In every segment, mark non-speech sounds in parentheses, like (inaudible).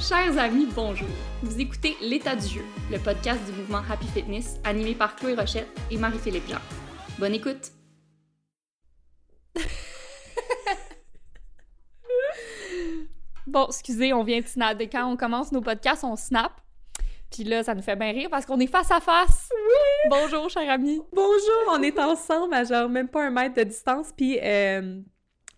Chers amis, bonjour. Vous écoutez L'état du jeu, le podcast du mouvement Happy Fitness animé par Chloé Rochette et Marie-Philippe Jean. Bonne écoute. (laughs) bon, excusez, on vient de snap. Quand on commence nos podcasts, on snap. Puis là, ça nous fait bien rire parce qu'on est face à face. Oui! Bonjour, cher ami. Bonjour, on est ensemble à genre même pas un mètre de distance. Puis, euh,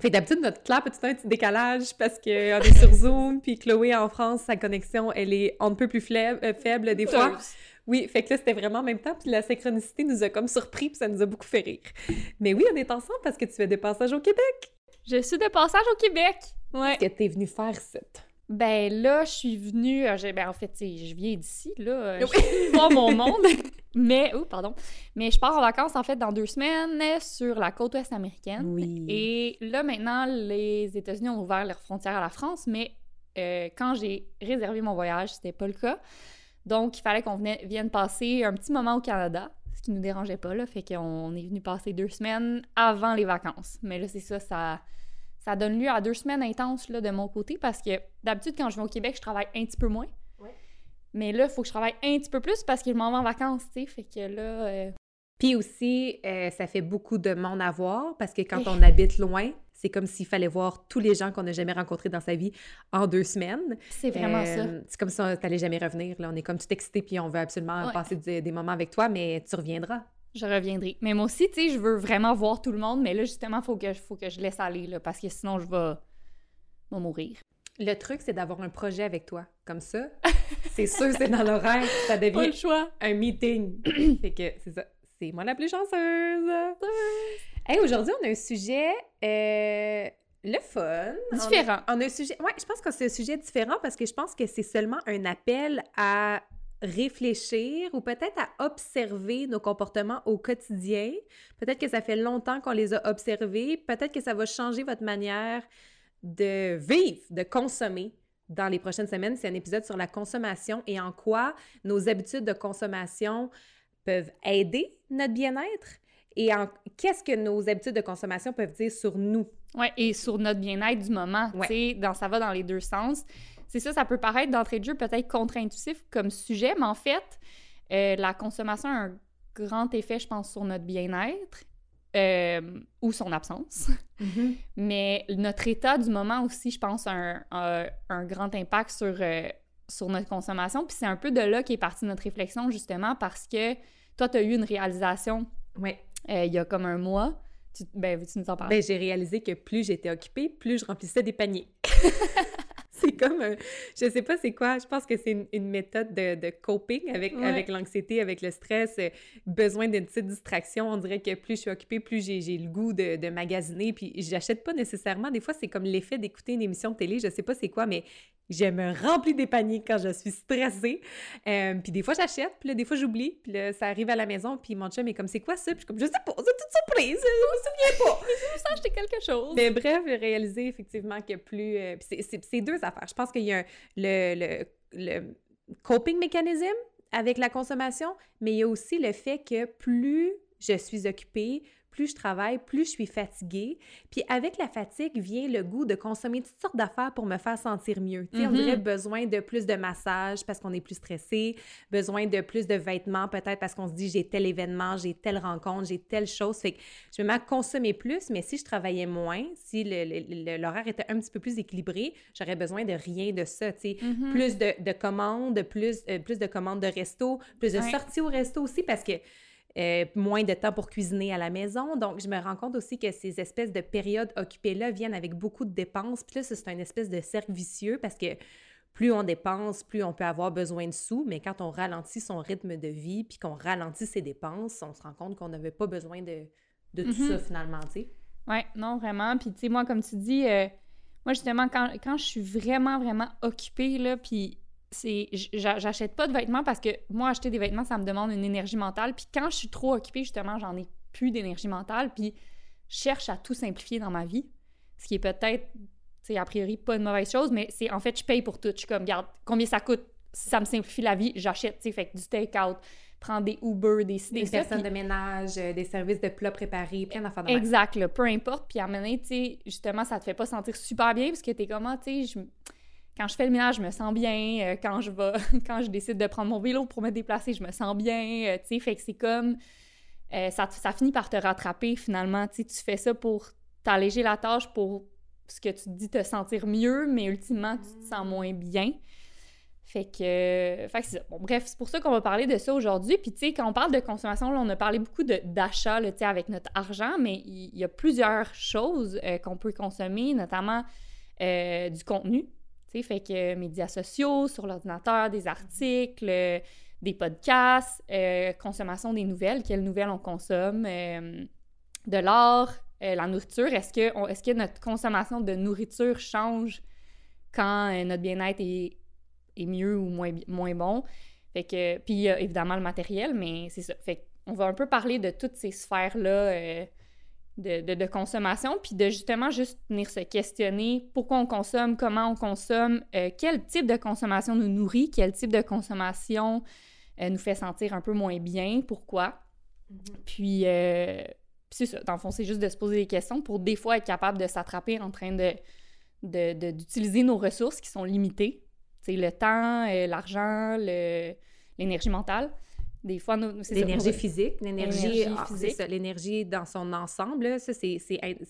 fait d'habitude, notre clap a tout un petit décalage parce qu'on est sur Zoom. Puis Chloé, en France, sa connexion, elle est un peu plus euh, faible des fois. Oui, fait que là, c'était vraiment en même temps. Puis la synchronicité nous a comme surpris, puis ça nous a beaucoup fait rire. Mais oui, on est ensemble parce que tu fais des passages au Québec. Je suis de passage au Québec. Ouais. Qu'est-ce que t'es venue faire, cette? Ben là, je suis venue. Euh, ben en fait, je viens d'ici, là. Euh, je voir mon (laughs) monde. Mais, oh, pardon. Mais je pars en vacances, en fait, dans deux semaines sur la côte ouest américaine. Oui. Et là, maintenant, les États-Unis ont ouvert leurs frontières à la France, mais euh, quand j'ai réservé mon voyage, c'était pas le cas. Donc, il fallait qu'on vienne passer un petit moment au Canada, ce qui nous dérangeait pas, là. Fait qu'on est venu passer deux semaines avant les vacances. Mais là, c'est ça, ça ça donne lieu à deux semaines intenses là, de mon côté parce que d'habitude, quand je vais au Québec, je travaille un petit peu moins. Mais là, il faut que je travaille un petit peu plus parce que je m'en vais en vacances, tu sais. Fait que là. Euh, Puis aussi, euh, ça fait beaucoup de monde à voir parce que quand on habite loin, c'est comme s'il fallait voir tous les gens qu'on n'a jamais rencontrés dans sa vie en deux semaines. C'est vraiment ça. Euh, c'est comme si tu n'allais jamais revenir. Là. On est comme tout excité puis on veut absolument passer des moments avec toi, mais tu reviendras je reviendrai. Mais moi aussi, tu sais, je veux vraiment voir tout le monde, mais là, justement, il faut que, faut que je laisse aller, là, parce que sinon, je vais, vais mourir. Le truc, c'est d'avoir un projet avec toi. Comme ça, (laughs) c'est sûr, c'est dans l'horaire, ça devient le choix. un meeting. (clears throat) fait que c'est ça. C'est moi la plus chanceuse. hey, aujourd'hui, on a un sujet... Euh, le fun. Différent. On a, un sujet. Ouais, je pense que c'est un sujet différent parce que je pense que c'est seulement un appel à réfléchir ou peut-être à observer nos comportements au quotidien. Peut-être que ça fait longtemps qu'on les a observés. Peut-être que ça va changer votre manière de vivre, de consommer dans les prochaines semaines. C'est un épisode sur la consommation et en quoi nos habitudes de consommation peuvent aider notre bien-être et en qu'est-ce que nos habitudes de consommation peuvent dire sur nous. Oui, et sur notre bien-être du moment. Tu sais, dans, ça va dans les deux sens c'est ça, ça peut paraître d'entrée de jeu peut-être contre-intuitif comme sujet, mais en fait, euh, la consommation a un grand effet, je pense, sur notre bien-être euh, ou son absence. Mm-hmm. (laughs) Mais notre état du moment aussi, je pense, a un, grand impact sur, euh, sur notre consommation. Puis c'est un peu de là qu'est partie notre réflexion, justement, parce que toi, tu as eu une réalisation il y a comme un mois. Tu, ben, tu nous en parler? Ben, j'ai réalisé que plus j'étais occupée, plus je remplissais des paniers. (laughs) c'est comme, un, je sais pas c'est quoi, je pense que c'est une, méthode de, de, coping avec, avec l'anxiété, avec le stress, euh, besoin d'une petite distraction. On dirait que plus je suis occupée, plus j'ai le goût de, de, magasiner, puis j'achète pas nécessairement. Des fois, c'est comme l'effet d'écouter une émission de télé, je sais pas c'est quoi, mais je me remplis des paniers quand je suis stressée. Euh, puis des fois, j'achète, puis là, des fois, j'oublie, puis là, ça arrive à la maison, puis mon chum est comme, c'est quoi ça? Puis je suis comme, je sais pas, c'est toute surprise, je me souviens pas. (laughs) je me acheter quelque chose. Mais bref, j'ai réalisé effectivement que plus. Euh, c'est deux affaires. Je pense qu'il y a le, le, coping mécanisme avec la consommation, mais il y a aussi le fait que plus je suis occupée, plus je travaille, plus je suis fatiguée. Puis avec la fatigue vient le goût de consommer toutes sortes d'affaires pour me faire sentir mieux. Sais, on dirait mm-hmm. besoin de plus de massage parce qu'on est plus stressé, besoin de plus de vêtements peut-être parce qu'on se dit j'ai tel événement, j'ai telle rencontre, j'ai telle chose. Fait que je me mets à consommer plus, mais si je travaillais moins, si l'horaire était un petit peu plus équilibré, j'aurais besoin de rien de ça. Mm-hmm. plus de, commandes, plus, euh, plus de commandes de resto, plus de sorties au resto aussi parce que euh, moins de temps pour cuisiner à la maison. Donc, je me rends compte aussi que ces espèces de périodes occupées-là viennent avec beaucoup de dépenses. Puis là, c'est un espèce de cercle vicieux parce que plus on dépense, plus on peut avoir besoin de sous. Mais quand on ralentit son rythme de vie puis qu'on ralentit ses dépenses, on se rend compte qu'on n'avait pas besoin de, de tout mm-hmm. ça finalement, tu sais. Oui, non, vraiment. Puis, tu sais, moi, comme tu dis, euh, moi, justement, quand, quand, je suis vraiment, vraiment occupée, là, puis c'est j'achète pas de vêtements parce que moi acheter des vêtements ça me demande une énergie mentale. Puis quand je suis trop occupée justement j'en ai plus d'énergie mentale. Puis je cherche à tout simplifier dans ma vie ce qui est peut-être c'est a priori pas une mauvaise chose mais c'est en fait je paye pour tout. Je suis comme regarde combien ça coûte? Si ça me simplifie la vie j'achète tu sais fait du take out prendre des Uber, des Des, personnes de ménage, euh, des services de plats préparés, plein d'affaires de Exact, peu importe. Puis à un moment tu sais, justement, ça te fait pas sentir super bien parce que t'es comment, tu sais, quand je fais le ménage, je me sens bien. quand je vais, (laughs) quand je décide de prendre mon vélo pour me déplacer, je me sens bien. tu sais, fait que c'est comme ça, ça finit par te rattraper finalement. Tu tu fais ça pour t'alléger la tâche, pour ce que tu te dis te sentir mieux, mais ultimement tu te sens moins bien. Fait que, fait que c'est. Bon, bref, c'est pour ça qu'on va parler de ça aujourd'hui. Puis, tu sais, quand on parle de consommation, on a parlé beaucoup d'achat, tu avec notre argent, mais il y, a plusieurs choses euh, qu'on peut consommer, notamment euh, du contenu. Fait que médias sociaux, sur l'ordinateur, des articles, euh, des podcasts, consommation des nouvelles, quelles nouvelles on consomme, de l'art, la nourriture. Est-ce que, est que notre consommation de nourriture change quand notre bien-être est mieux ou moins, moins bon? Fait que, puis évidemment le matériel, mais c'est ça. Fait on va un peu parler de toutes ces sphères-là euh, de, de, consommation, puis de justement juste venir se questionner pourquoi on consomme, comment on consomme, euh, quel type de consommation nous nourrit, quel type de consommation euh, nous fait sentir un peu moins bien, pourquoi. Mm-hmm. Puis, c'est ça. Dans le fond, c'est juste de se poser des questions pour des fois être capable de s'attraper en train de d'utiliser nos ressources qui sont limitées c'est le temps, euh, l'argent, l'énergie mentale. Des fois, L'énergie physique, l'énergie ah, physique. l'énergie dans son ensemble. Ça, c'est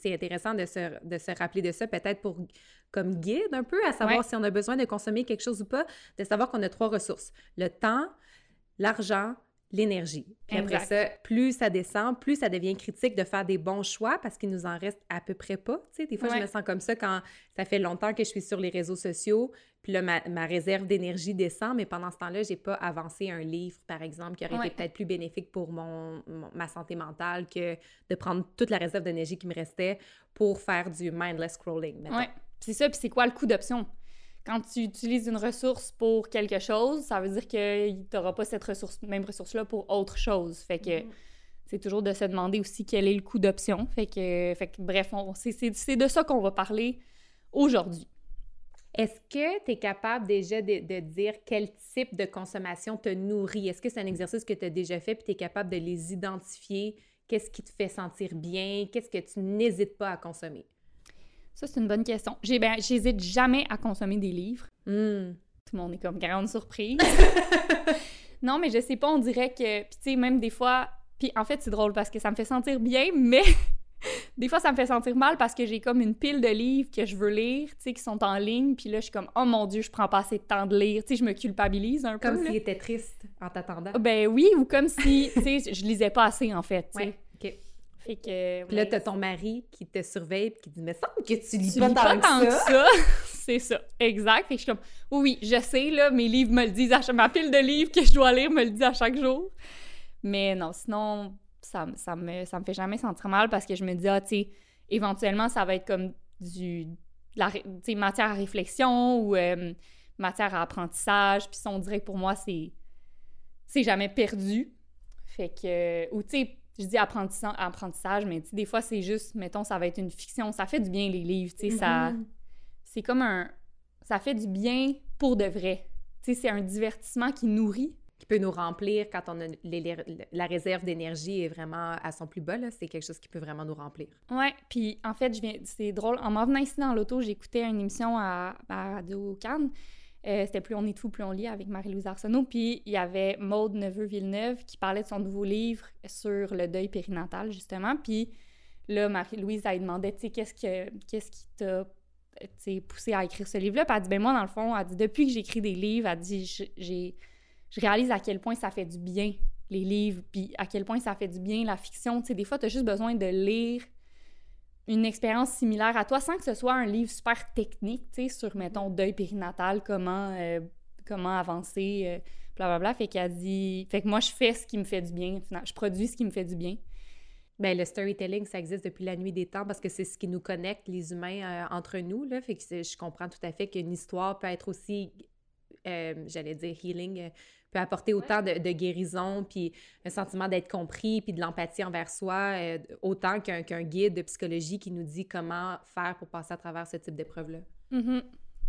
intéressant de se, de se rappeler de ça, peut-être pour comme guide un peu, à savoir si on a besoin de consommer quelque chose ou pas, de savoir qu'on a trois ressources. Le temps, l'argent, l'énergie. Puis après ça, plus ça descend, plus ça devient critique de faire des bons choix parce qu'il nous en reste à peu près pas. Tu sais, des fois, je me sens comme ça quand ça fait longtemps que je suis sur les réseaux sociaux, puis là, ma, réserve d'énergie descend, mais pendant ce temps-là, j'ai pas avancé un livre, par exemple, qui aurait été peut-être plus bénéfique pour mon, ma santé mentale que de prendre toute la réserve d'énergie qui me restait pour faire du mindless scrolling. Oui, c'est ça. Puis c'est quoi le coût d'option? Quand tu utilises une ressource pour quelque chose, ça veut dire que tu n'auras pas cette ressource, même ressource-là pour autre chose. Fait que mhm. c'est toujours de se demander aussi quel est le coût d'option. Fait que, fait que bref, c'est de ça qu'on va parler aujourd'hui. Est-ce que tu es capable déjà de, dire quel type de consommation te nourrit? Est-ce que c'est un exercice que tu as déjà fait puis tu es capable de les identifier? Qu'est-ce qui te fait sentir bien? Qu'est-ce que tu n'hésites pas à consommer? Ça, c'est une bonne question. Ben, j'hésite jamais à consommer des livres. Hmm. Tout le monde est comme grande surprise. (laughs) non, mais je sais pas, on dirait que. Puis, tu sais, même des fois. Puis, en fait, c'est drôle parce que ça me fait sentir bien, mais (laughs) des fois, ça me fait sentir mal parce que j'ai comme une pile de livres que je veux lire, tu sais, qui sont en ligne. Puis là, je suis comme, oh mon Dieu, je prends pas assez de temps de lire. Tu sais, je me culpabilise un peu. Comme s'il était triste en t'attendant. Ben oui, ou comme si, (laughs) tu sais, je lisais pas assez, en fait. Ouais. Fait que. Puis là, t'as ton mari qui te surveille et qui dit Mais semble que tu lis pas, tant, que ça. (laughs) c'est ça, exact. Fait que je suis comme Oui, je sais, là, mes livres me le disent, à chaque... ma pile de livres que je dois lire me le dit à chaque jour. Mais non, sinon, ça, ça, me, ça me fait jamais sentir mal parce que je me dis Ah, tu sais, éventuellement, ça va être comme du. La, matière à réflexion ou euh, matière à apprentissage. Puis on dirait que pour moi, c'est. C'est jamais perdu. Fait que. Ou tu sais, je dis apprentissage, mais des fois, c'est juste, mettons, ça va être une fiction. Ça fait du bien, les livres, tu sais, ça... Mm-hmm. C'est comme un... Ça fait du bien pour de vrai. Tu sais, c'est un divertissement qui nourrit. Qui peut nous remplir quand on a la réserve d'énergie est vraiment à son plus bas, là. C'est quelque chose qui peut vraiment nous remplir. Ouais, puis en fait, je viens... C'est drôle. En m'en venant ici dans l'auto, j'écoutais une émission à, à Radio-Cannes euh, c'était Plus on est fou, plus on lit avec Marie-Louise Arsenault. Puis il y avait Maude Neveu-Villeneuve qui parlait de son nouveau livre sur le deuil périnatal, justement. Puis là, Marie-Louise, elle demandait, tu sais, qu'est-ce, que, qu'est-ce qui t'a poussé à écrire ce livre-là? Puis elle dit, ben moi, dans le fond, elle dit, depuis que j'écris des livres, elle dit, j'ai, je réalise à quel point ça fait du bien, les livres, puis à quel point ça fait du bien, la fiction. Tu sais, des fois, tu as juste besoin de lire une expérience similaire à toi sans que ce soit un livre super technique, tu sais, sur, mettons, deuil périnatal, comment, euh, comment avancer, euh, blablabla. Fait qu'elle dit... Fait que moi, je fais ce qui me fait du bien, je produis ce qui me fait du bien. Bien, le storytelling, ça existe depuis la nuit des temps parce que c'est ce qui nous connecte, les humains, euh, entre nous, là. Fait que je comprends tout à fait qu'une histoire peut être aussi, j'allais dire, healing peut apporter autant de, guérison, puis un sentiment d'être compris, puis de l'empathie envers soi, euh, autant qu'un guide de psychologie qui nous dit comment faire pour passer à travers ce type d'épreuve-là. Mm-hmm.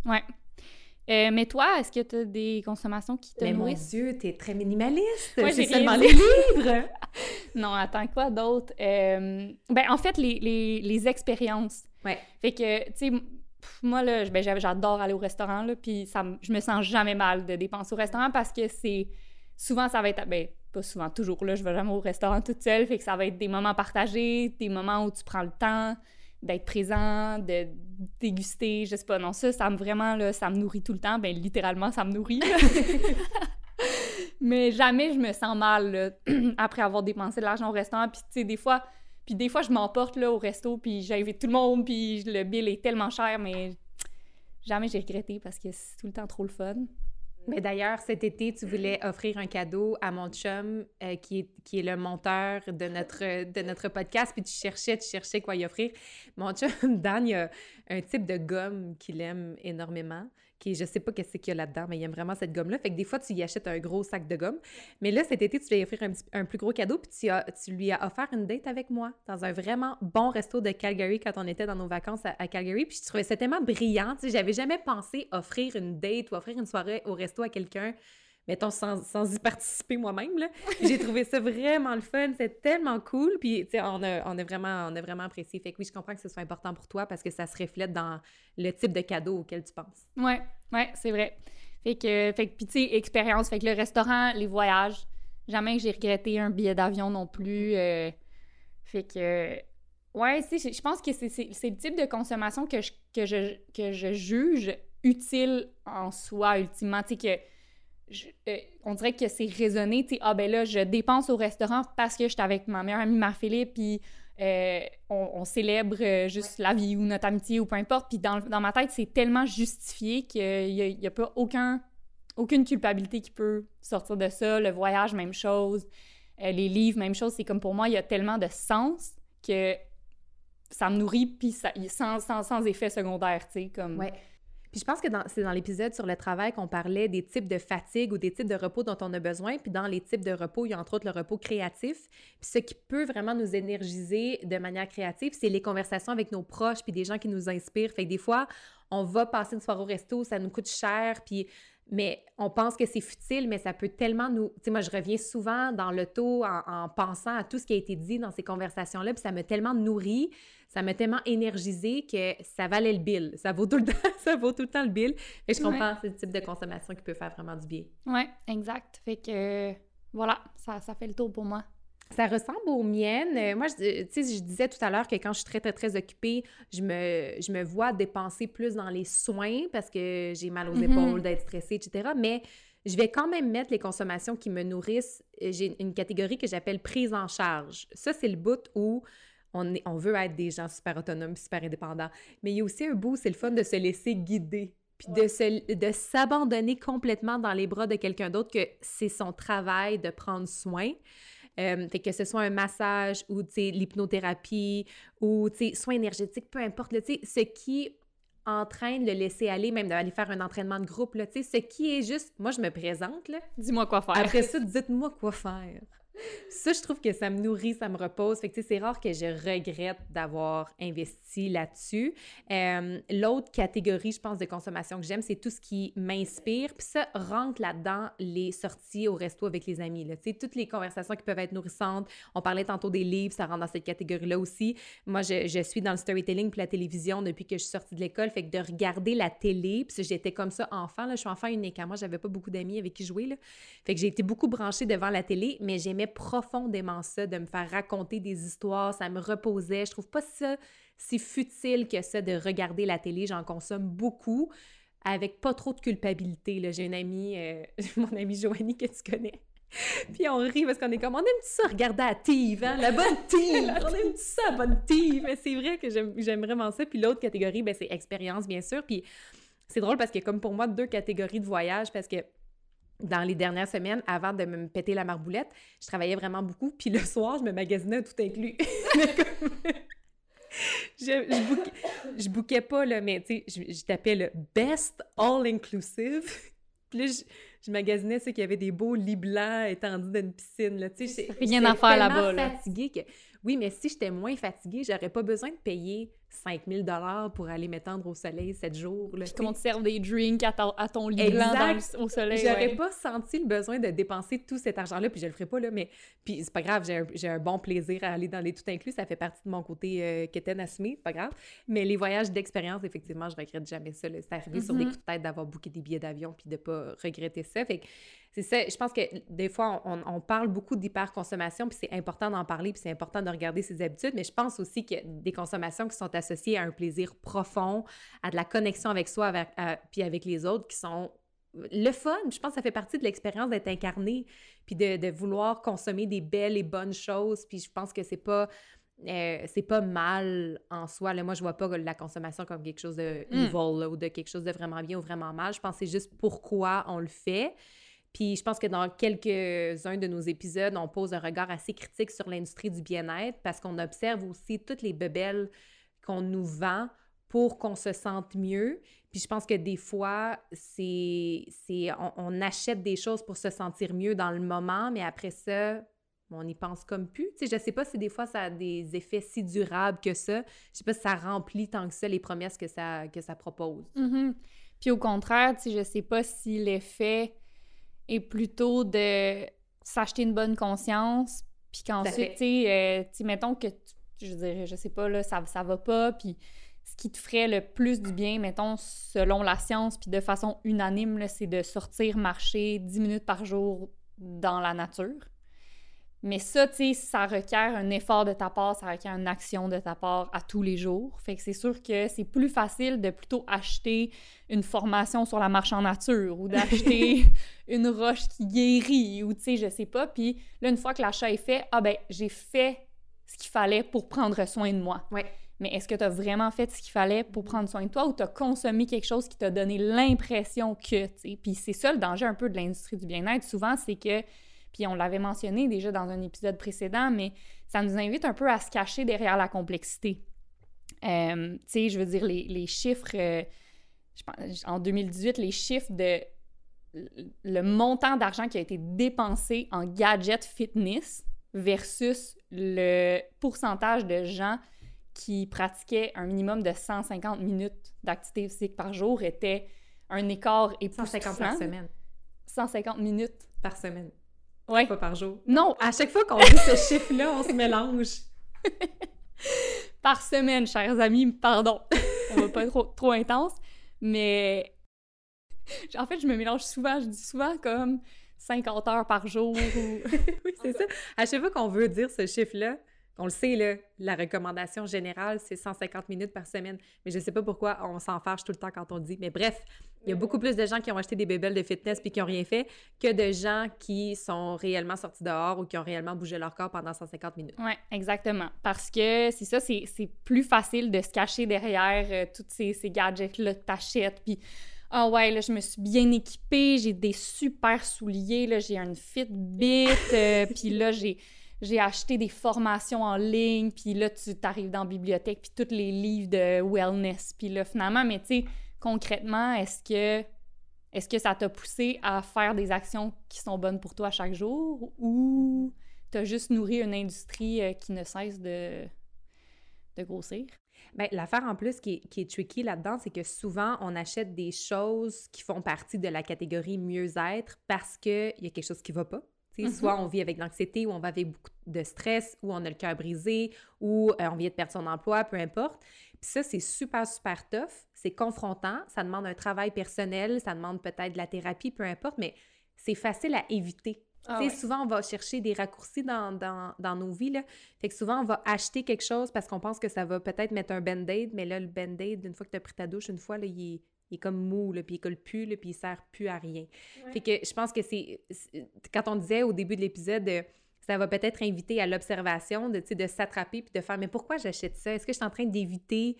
Ouais. Euh, mais toi, est-ce que tu as des consommations qui te mais mon Dieu, t'es très minimaliste! Ouais, c'est seulement les livres! (laughs) non, attends, quoi d'autre? Euh, ben, en fait, les, les, les expériences. Ouais. Fait que, tu sais, moi, là, ben, j'adore aller au restaurant, là, puis ça, je me sens jamais mal de dépenser au restaurant parce que c'est... Souvent, ça va être... Ben, pas souvent, toujours, là, je vais jamais au restaurant toute seule, fait que ça va être des moments partagés, des moments où tu prends le temps d'être présent, de déguster, je sais pas, non, ça, ça me vraiment, là, ça me nourrit tout le temps, ben littéralement, ça me nourrit, (laughs) (laughs) Mais jamais je me sens mal, (clears throat) après avoir dépensé de l'argent au restaurant, puis tu sais, des fois puis des fois, je m'emporte là au resto, puis j'invite tout le monde, puis le bill est tellement cher, mais jamais j'ai regretté parce que c'est tout le temps trop le fun. Mais d'ailleurs, cet été, tu voulais offrir un cadeau à mon chum, euh, qui, est, qui est le monteur de notre, de notre podcast, puis tu cherchais, tu cherchais quoi y offrir. Mon chum, (laughs) Dan, il a un type de gomme qu'il aime énormément, qui je sais pas qu'est-ce qu'il y a là-dedans, mais il aime vraiment cette gomme-là. Fait que des fois, tu y achètes un gros sac de gomme. Mais là, cet été, tu lui as offrir un, plus gros cadeau, puis tu, tu, lui as offert une date avec moi dans un vraiment bon resto de Calgary quand on était dans nos vacances à, Calgary. Puis je trouvais ça tellement brillant. Tu sais, j'avais jamais pensé offrir une date ou offrir une soirée au resto à quelqu'un mettons, sans, sans y participer moi-même. J'ai trouvé ça vraiment le fun. C'est tellement cool. Puis, tu sais, on a, on, a vraiment, on a vraiment apprécié. Fait que oui, je comprends que ce soit important pour toi parce que ça se reflète dans le type de cadeau auquel tu penses. Ouais, ouais, c'est vrai. Fait que, fait que puis tu sais, expérience. Fait que le restaurant, les voyages, jamais que j'ai regretté un billet d'avion non plus. Euh, fait que, ouais, je pense que c'est le type de consommation que je, que je, que je juge utile en soi, ultimement. Tu sais, que euh, on dirait que c'est raisonné, tu sais, ah ben là, je dépense au restaurant parce que j'étais avec ma meilleure amie Marc-Philippe, puis euh, on, célèbre euh, juste la vie ou notre amitié ou peu importe. Puis dans, ma tête, c'est tellement justifié qu'il n'y a, a, pas aucun, aucune culpabilité qui peut sortir de ça. Le voyage, même chose. les livres, même chose. C'est comme pour moi, il y a tellement de sens que ça me nourrit, puis ça, sans, sans, sans effet secondaire, tu sais, comme... Ouais. Puis je pense que c'est dans l'épisode sur le travail qu'on parlait des types de fatigue ou des types de repos dont on a besoin. Puis dans les types de repos, il y a entre autres le repos créatif. Puis ce qui peut vraiment nous énergiser de manière créative, c'est les conversations avec nos proches puis des gens qui nous inspirent. Fait que des fois, on va passer une soirée au resto, ça nous coûte cher, puis mais on pense que c'est futile, mais ça peut tellement nous... Tu sais, moi, je reviens souvent dans l'auto en, en pensant à tout ce qui a été dit dans ces conversations-là, puis ça m'a tellement nourri ça m'a tellement énergisé que ça valait le bill. Ça vaut tout le (laughs) temps, ça vaut tout le temps le bill. Et je comprends ce type de consommation qui peut faire vraiment du bien. Oui, exact. Fait que voilà, ça, ça fait le tour pour moi. Ça ressemble aux miennes. Euh, moi, tu sais, je disais tout à l'heure que quand je suis très, très, très occupée, je me, je me vois dépenser plus dans les soins parce que j'ai mal aux mm-hmm. épaules, d'être stressée, etc. Mais je vais quand même mettre les consommations qui me nourrissent. J'ai une catégorie que j'appelle prise en charge. Ça, c'est le bout où on, veut être des gens super autonomes, super indépendants. Mais il y a aussi un bout, c'est le fun de se laisser guider puis de, de s'abandonner complètement dans les bras de quelqu'un d'autre que c'est son travail de prendre soin. Euh, fait que ce soit un massage ou l'hypnothérapie ou soins énergétiques, peu importe, ce qui entraîne le laisser aller, même d'aller faire un entraînement de groupe, là, ce qui est juste, moi je me présente, Dis-moi quoi faire. Après ça, dites-moi quoi faire ça, je trouve que ça me nourrit, ça me repose. Fait que c'est rare que je regrette d'avoir investi là-dessus. Euh, l'autre catégorie, je pense, de consommation que j'aime, c'est tout ce qui m'inspire. Puis ça rentre là-dedans les sorties au resto avec les amis. Là. Toutes les conversations qui peuvent être nourrissantes. On parlait tantôt des livres, ça rentre dans cette catégorie-là aussi. Moi, je, je, suis dans le storytelling puis la télévision depuis que je suis sortie de l'école. Fait que de regarder la télé, puis j'étais comme ça enfant. Là, je suis enfant unique. Moi, j'avais pas beaucoup d'amis avec qui jouer. Là. Fait que j'ai été beaucoup branchée devant la télé, mais j'aimais profondément ça, de me faire raconter des histoires, ça me reposait. Je trouve pas ça si futile que ça de regarder la télé, j'en consomme beaucoup avec pas trop de culpabilité. J'ai une amie, euh, (laughs) mon amie Joanie que tu connais. Puis on rit parce qu'on est comme, on aime ça regarder à TV, hein? la bonne (laughs) TV, on aime ça, la bonne TV. Mais c'est vrai que j'aime vraiment ça. Puis l'autre catégorie, ben, c'est expérience, bien sûr. Puis c'est drôle parce que comme pour moi, deux catégories de voyage parce que dans les dernières semaines, avant de me péter la marboulette, je travaillais vraiment beaucoup. Puis le soir, je me magasinais tout inclus. (laughs) je, je, bouquais, pas, là, mais tu sais, je, tapais le best all-inclusive. (laughs) Puis là, je, je magasinais ceux qui avaient des beaux lits blancs étendus dans une piscine. Là, rien à faire là-bas. fatiguée que... Oui, mais si j'étais moins fatiguée, j'aurais pas besoin de payer 5000 dollars pour aller m'étendre au soleil 7 jours. Puis qu'on te serve des drinks à, ton, lit blanc au soleil. J'aurais pas senti le besoin de dépenser tout cet argent-là, puis je le ferai pas, là, mais puis c'est pas grave, j'ai un, bon plaisir à aller dans les tout inclus, ça fait partie de mon côté euh, quétaine assumé, c'est pas grave. Mais les voyages d'expérience, effectivement, je regrette jamais ça. C'est arrivé sur des mm-hmm. coups de tête d'avoir booké des billets d'avion puis de pas regretter ça. Fait que c'est ça, je pense que des fois, on, parle beaucoup d'hyperconsommation, puis c'est important d'en parler, puis c'est important de regarder ses habitudes, mais je pense aussi a des consommations qui sont associées à un plaisir profond, à de la connexion avec soi, avec, puis avec les autres, qui sont le fun. Je pense que ça fait partie de l'expérience d'être incarné, puis de, vouloir consommer des belles et bonnes choses, puis je pense que c'est pas... Euh, c'est pas mal en soi. Là, moi, je vois pas la consommation comme quelque chose de hmm. evil ou de quelque chose de vraiment bien ou vraiment mal. Je pense que c'est juste pourquoi on le fait. Puis je pense que dans quelques-uns de nos épisodes, on pose un regard assez critique sur l'industrie du bien-être parce qu'on observe aussi toutes les bebelles qu'on nous vend pour qu'on se sente mieux. Puis je pense que des fois, c'est, on, achète des choses pour se sentir mieux dans le moment, mais après ça, on y pense comme plus. Tu sais, je sais pas si des fois ça a des effets si durables que ça. Je sais pas si ça remplit tant que ça les promesses que ça, que ça propose. Mm-hmm. Puis au contraire, tu sais, je sais pas si l'effet et plutôt de s'acheter une bonne conscience, puis qu'ensuite, euh, tu sais, mettons que, je dirais, je sais pas, là, ça, ça va pas, puis ce qui te ferait le plus du bien, mettons, selon la science, puis de façon unanime, c'est de sortir marcher 10 minutes par jour dans la nature. Mais ça, tu sais, ça requiert un effort de ta part, ça requiert une action de ta part à tous les jours. Fait que c'est sûr que c'est plus facile de plutôt acheter une formation sur la marche en nature ou d'acheter (laughs) (laughs) une roche qui guérit ou, tu sais, je sais pas. Puis là, une fois que l'achat est fait, ah ben, j'ai fait ce qu'il fallait pour prendre soin de moi. Ouais. Mais est-ce que tu as vraiment fait ce qu'il fallait pour prendre soin de toi ou tu as consommé quelque chose qui t'a donné l'impression que, tu sais? Puis c'est ça le danger un peu de l'industrie du bien-être. Souvent, c'est que puis on l'avait mentionné déjà dans un épisode précédent, mais ça nous invite un peu à se cacher derrière la complexité. Euh, tu sais, je veux dire, les, chiffres, euh, je pense, en 2018, les chiffres de le montant d'argent qui a été dépensé en gadgets fitness versus le pourcentage de gens qui pratiquaient un minimum de 150 minutes d'activité physique par jour était un écart époustouflant. 150 par semaine. 150 minutes. Par semaine. Ouais. Pas par jour. Non. À chaque fois qu'on dit ce chiffre-là, on se mélange. (laughs) par semaine, chers amis, pardon. On va pas être trop, trop intense. Mais (laughs) en fait, je me mélange souvent. Je dis souvent comme 50 heures par jour. (laughs) oui, c'est ça. À chaque fois qu'on veut dire ce chiffre-là, on le sait, là, la recommandation générale, c'est 150 minutes par semaine. Mais je ne sais pas pourquoi on s'en fâche tout le temps quand on dit. Mais bref, il y a beaucoup plus de gens qui ont acheté des bébelles de fitness puis qui n'ont rien fait que de gens qui sont réellement sortis dehors ou qui ont réellement bougé leur corps pendant 150 minutes. Oui, exactement. Parce que c'est ça, c'est plus facile de se cacher derrière euh, tous ces, gadgets-là que tu achètes. Puis ah ouais, là, je me suis bien équipée, j'ai des super souliers, là, j'ai une Fitbit, euh, puis là, j'ai j'ai acheté des formations en ligne, puis là, tu t'arrives dans la bibliothèque, puis tous les livres de wellness, puis là, finalement, mais tu sais, concrètement, est-ce que, est-ce que ça t'a poussé à faire des actions qui sont bonnes pour toi chaque jour, ou t'as juste nourri une industrie euh, qui ne cesse de, de grossir? Bien, l'affaire en plus qui est, qui est tricky là-dedans, c'est que souvent, on achète des choses qui font partie de la catégorie mieux-être parce qu'il y a quelque chose qui va pas. Soit on vit avec l'anxiété, ou on va avec beaucoup de stress, ou on a le cœur brisé, ou euh, on vient de perdre son emploi, peu importe. Puis ça, c'est super, super tough. C'est confrontant. Ça demande un travail personnel, ça demande peut-être de la thérapie, peu importe, mais c'est facile à éviter. Ah souvent, on va chercher des raccourcis dans, dans, dans, nos vies. Là. Fait que souvent, on va acheter quelque chose parce qu'on pense que ça va peut-être mettre un band-aid, mais là, le band-aid, une fois que tu as pris ta douche, une fois, là, il est il est comme mou, là, puis il colle plus, là, puis il sert plus à rien. Fait que je pense que c'est... Quand on disait au début de l'épisode, euh, ça va peut-être inviter à l'observation, de, de s'attraper, puis de faire « Mais pourquoi j'achète ça? Est-ce que je suis en train d'éviter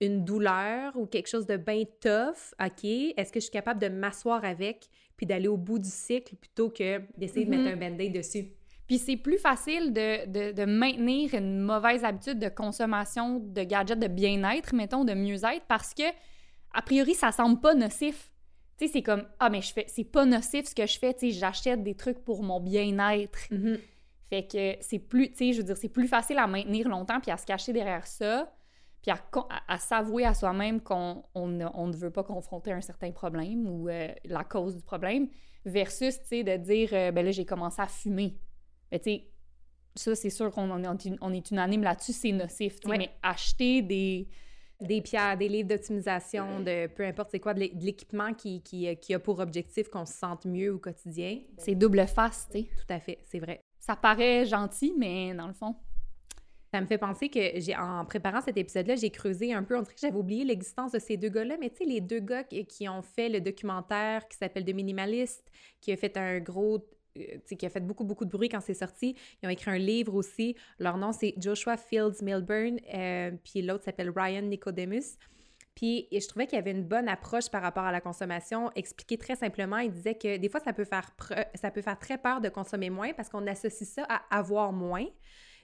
une douleur ou quelque chose de bien tough? OK. Est-ce que je suis capable de m'asseoir avec, puis d'aller au bout du cycle, plutôt que d'essayer de mettre mm-hmm. un band-aid dessus? Puis c'est plus facile de, de, de, maintenir une mauvaise habitude de consommation de gadgets de bien-être, mettons, de mieux-être, parce que a priori, ça semble pas nocif. Tu sais, c'est comme, ah, mais je fais, c'est pas nocif ce que je fais, tu sais, j'achète des trucs pour mon bien-être. Mm-hmm. Fait que c'est plus, tu sais, je veux dire, c'est plus facile à maintenir longtemps puis à se cacher derrière ça. puis à, s'avouer à soi-même qu'on on, ne veut pas confronter un certain problème ou euh, la cause du problème, versus, tu sais, de dire, euh, ben là, j'ai commencé à fumer. Mais tu sais, ça, c'est sûr qu'on on est unanime là-dessus, c'est nocif, mais acheter des des pierres, des livres d'optimisation, de peu importe c'est quoi, de l'équipement qui, qui, qui, a pour objectif qu'on se sente mieux au quotidien. C'est double face, tu sais. Tout à fait, c'est vrai. Ça paraît gentil, mais dans le fond. Ça me fait penser que j'ai en préparant cet épisode-là, j'ai creusé un peu. On dirait que j'avais oublié l'existence de ces deux gars-là, mais tu sais, les deux gars qui, ont fait le documentaire qui s'appelle The Minimalist, qui a fait un gros euh, qui a fait beaucoup, beaucoup de bruit quand c'est sorti. Ils ont écrit un livre aussi. Leur nom, c'est Joshua Fields Milburn, euh, puis l'autre s'appelle Ryan Nicodemus. Puis je trouvais qu'il y avait une bonne approche par rapport à la consommation. Expliqué très simplement, il disait que des fois, ça peut faire, ça peut faire très peur de consommer moins parce qu'on associe ça à avoir moins.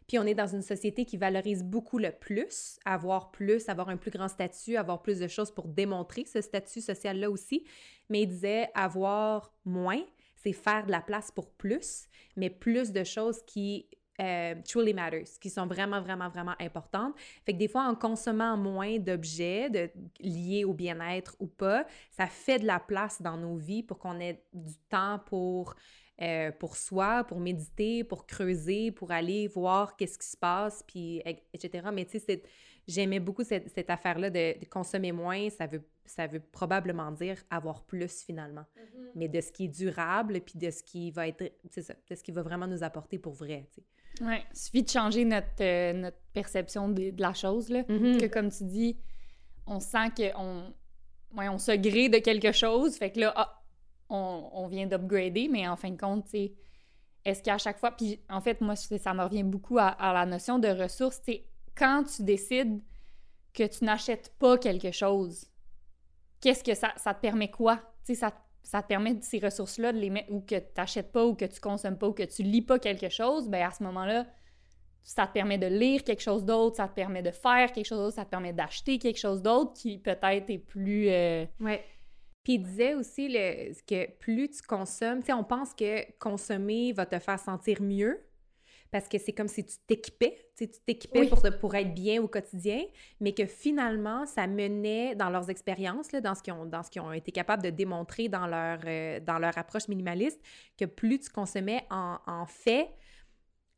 Puis on est dans une société qui valorise beaucoup le plus, avoir plus, avoir un plus grand statut, avoir plus de choses pour démontrer ce statut social-là aussi. Mais il disait avoir moins, c'est faire de la place pour plus, mais plus de choses qui euh, truly matters, qui sont vraiment, vraiment, vraiment importantes. Fait que des fois, en consommant moins d'objets liés au bien-être ou pas, ça fait de la place dans nos vies pour qu'on ait du temps pour, euh, pour soi, pour méditer, pour creuser, pour aller voir qu'est-ce qui se passe, puis etc. Mais tu sais, j'aimais beaucoup cette, cette affaire-là de, de, consommer moins, ça veut ça veut probablement dire avoir plus finalement. Mm-hmm. Mais de ce qui est durable, puis de ce qui va être, c'est ça, de ce qui va vraiment nous apporter pour vrai. Ouais, il suffit de changer notre, euh, notre perception de, la chose, là. Mm-hmm. Que comme tu dis, on sent qu'on ouais, on se grée de quelque chose, fait que là, ah, on, on, vient d'upgrader, mais en fin de compte, sais, est-ce qu'à chaque fois, puis en fait, moi, ça me revient beaucoup à, à la notion de ressources, sais, quand tu décides que tu n'achètes pas quelque chose, qu'est-ce que ça, ça te permet quoi? Tu sais, ça, ça te permet ces ressources-là de les mettre ou que tu n'achètes pas ou que tu consommes pas ou que tu lis pas quelque chose, ben à ce moment-là, ça te permet de lire quelque chose d'autre, ça te permet de faire quelque chose d'autre, ça te permet d'acheter quelque chose d'autre qui peut-être est plus... Euh, ouais. Puis il disait aussi le, que plus tu consommes, tu sais, on pense que consommer va te faire sentir mieux, parce que c'est comme si tu t'équipais, tu t'équipais pour, pour être bien au quotidien, mais que finalement, ça menait dans leurs expériences, dans ce qu'ils ont, été capables de démontrer dans leur, euh, dans leur approche minimaliste, que plus tu consommais en, en fait,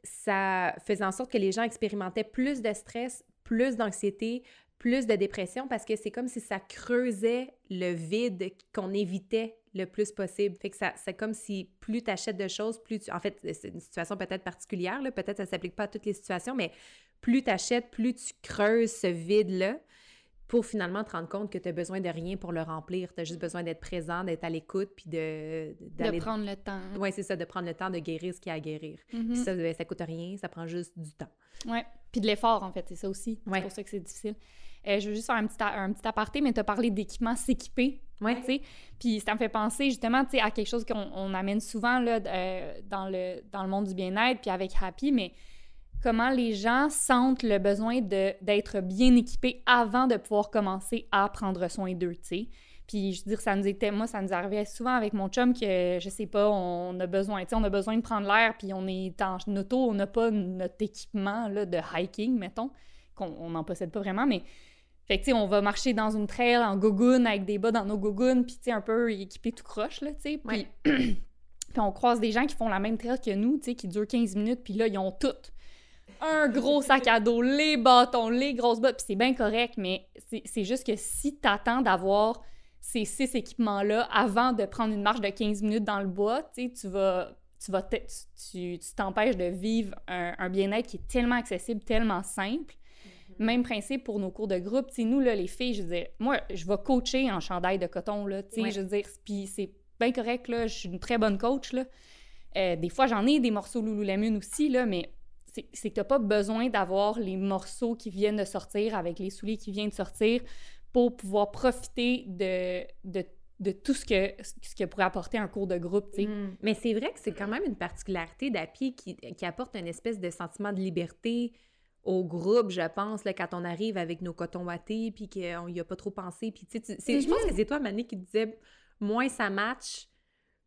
ça faisait en sorte que les gens expérimentaient plus de stress, plus d'anxiété, plus de dépression parce que c'est comme si ça creusait le vide qu'on évitait le plus possible. Fait que ça, c'est comme si plus tu achètes de choses, plus tu... En fait, c'est une situation peut-être particulière, là, peut-être ça s'applique pas à toutes les situations, mais plus tu achètes, plus tu creuses ce vide-là pour finalement te rendre compte que tu as besoin de rien pour le remplir. Tu as juste besoin d'être présent, d'être à l'écoute, puis de... De prendre le temps. Oui, c'est ça, de prendre le temps de guérir ce qui a à guérir. Mm-hmm. ça, ben, ça coûte rien, ça prend juste du temps. Oui, puis de l'effort, en fait, c'est ça aussi. C'est pour ça que c'est difficile. Euh, je veux juste faire un petit, un petit aparté, mais tu as parlé d'équipements s'équiper. Ouais. sais. Puis ça me fait penser justement à quelque chose qu'on amène souvent là, euh, dans, le, dans le monde du bien-être, puis avec Happy, mais comment les gens sentent le besoin d'être bien équipés avant de pouvoir commencer à prendre soin d'eux, tu sais. Puis je veux dire, ça nous était, moi, ça nous arrivait souvent avec mon chum que, je sais pas, on a besoin, tu sais, on a besoin de prendre l'air, puis on est en auto, on n'a pas notre équipement là, de hiking, mettons, qu'on n'en possède pas vraiment, mais fait que, tu sais, on va marcher dans une trail en gogoon avec des bas dans nos gougounes, puis, tu sais, un peu équipé tout croche, là, tu sais. Puis, (clears throat) puis on croise des gens qui font la même trail que nous, tu sais, qui durent 15 minutes, puis là, ils ont tout. Un gros sac à dos, les bâtons, les grosses bottes, puis c'est bien correct, mais c'est juste que si t'attends d'avoir ces six équipements-là avant de prendre une marche de 15 minutes dans le bois, tu sais, tu vas tu vas tu t'empêches de vivre un, un bien-être qui est tellement accessible, tellement simple, même principe pour nos cours de groupe. sais, nous, là, les filles, je veux dire, moi, je vais coacher en chandail de coton, là, tu sais, je veux dire, puis c'est bien correct, là, je suis une très bonne coach, là. Euh, des fois, j'en ai des morceaux Lululemon aussi, là, mais c'est que t'as pas besoin d'avoir les morceaux qui viennent de sortir avec les souliers qui viennent de sortir pour pouvoir profiter de, de, de tout ce que, ce que pourrait apporter un cours de groupe. Mm. Mais c'est vrai que c'est quand même une particularité d'API qui, qui apporte une espèce de sentiment de liberté, au groupe, je pense, là, quand on arrive avec nos cotons wattés, puis qu'on n'y a pas trop pensé. Puis, tu sais, je pense que c'est toi, Mané, qui disais moins ça match,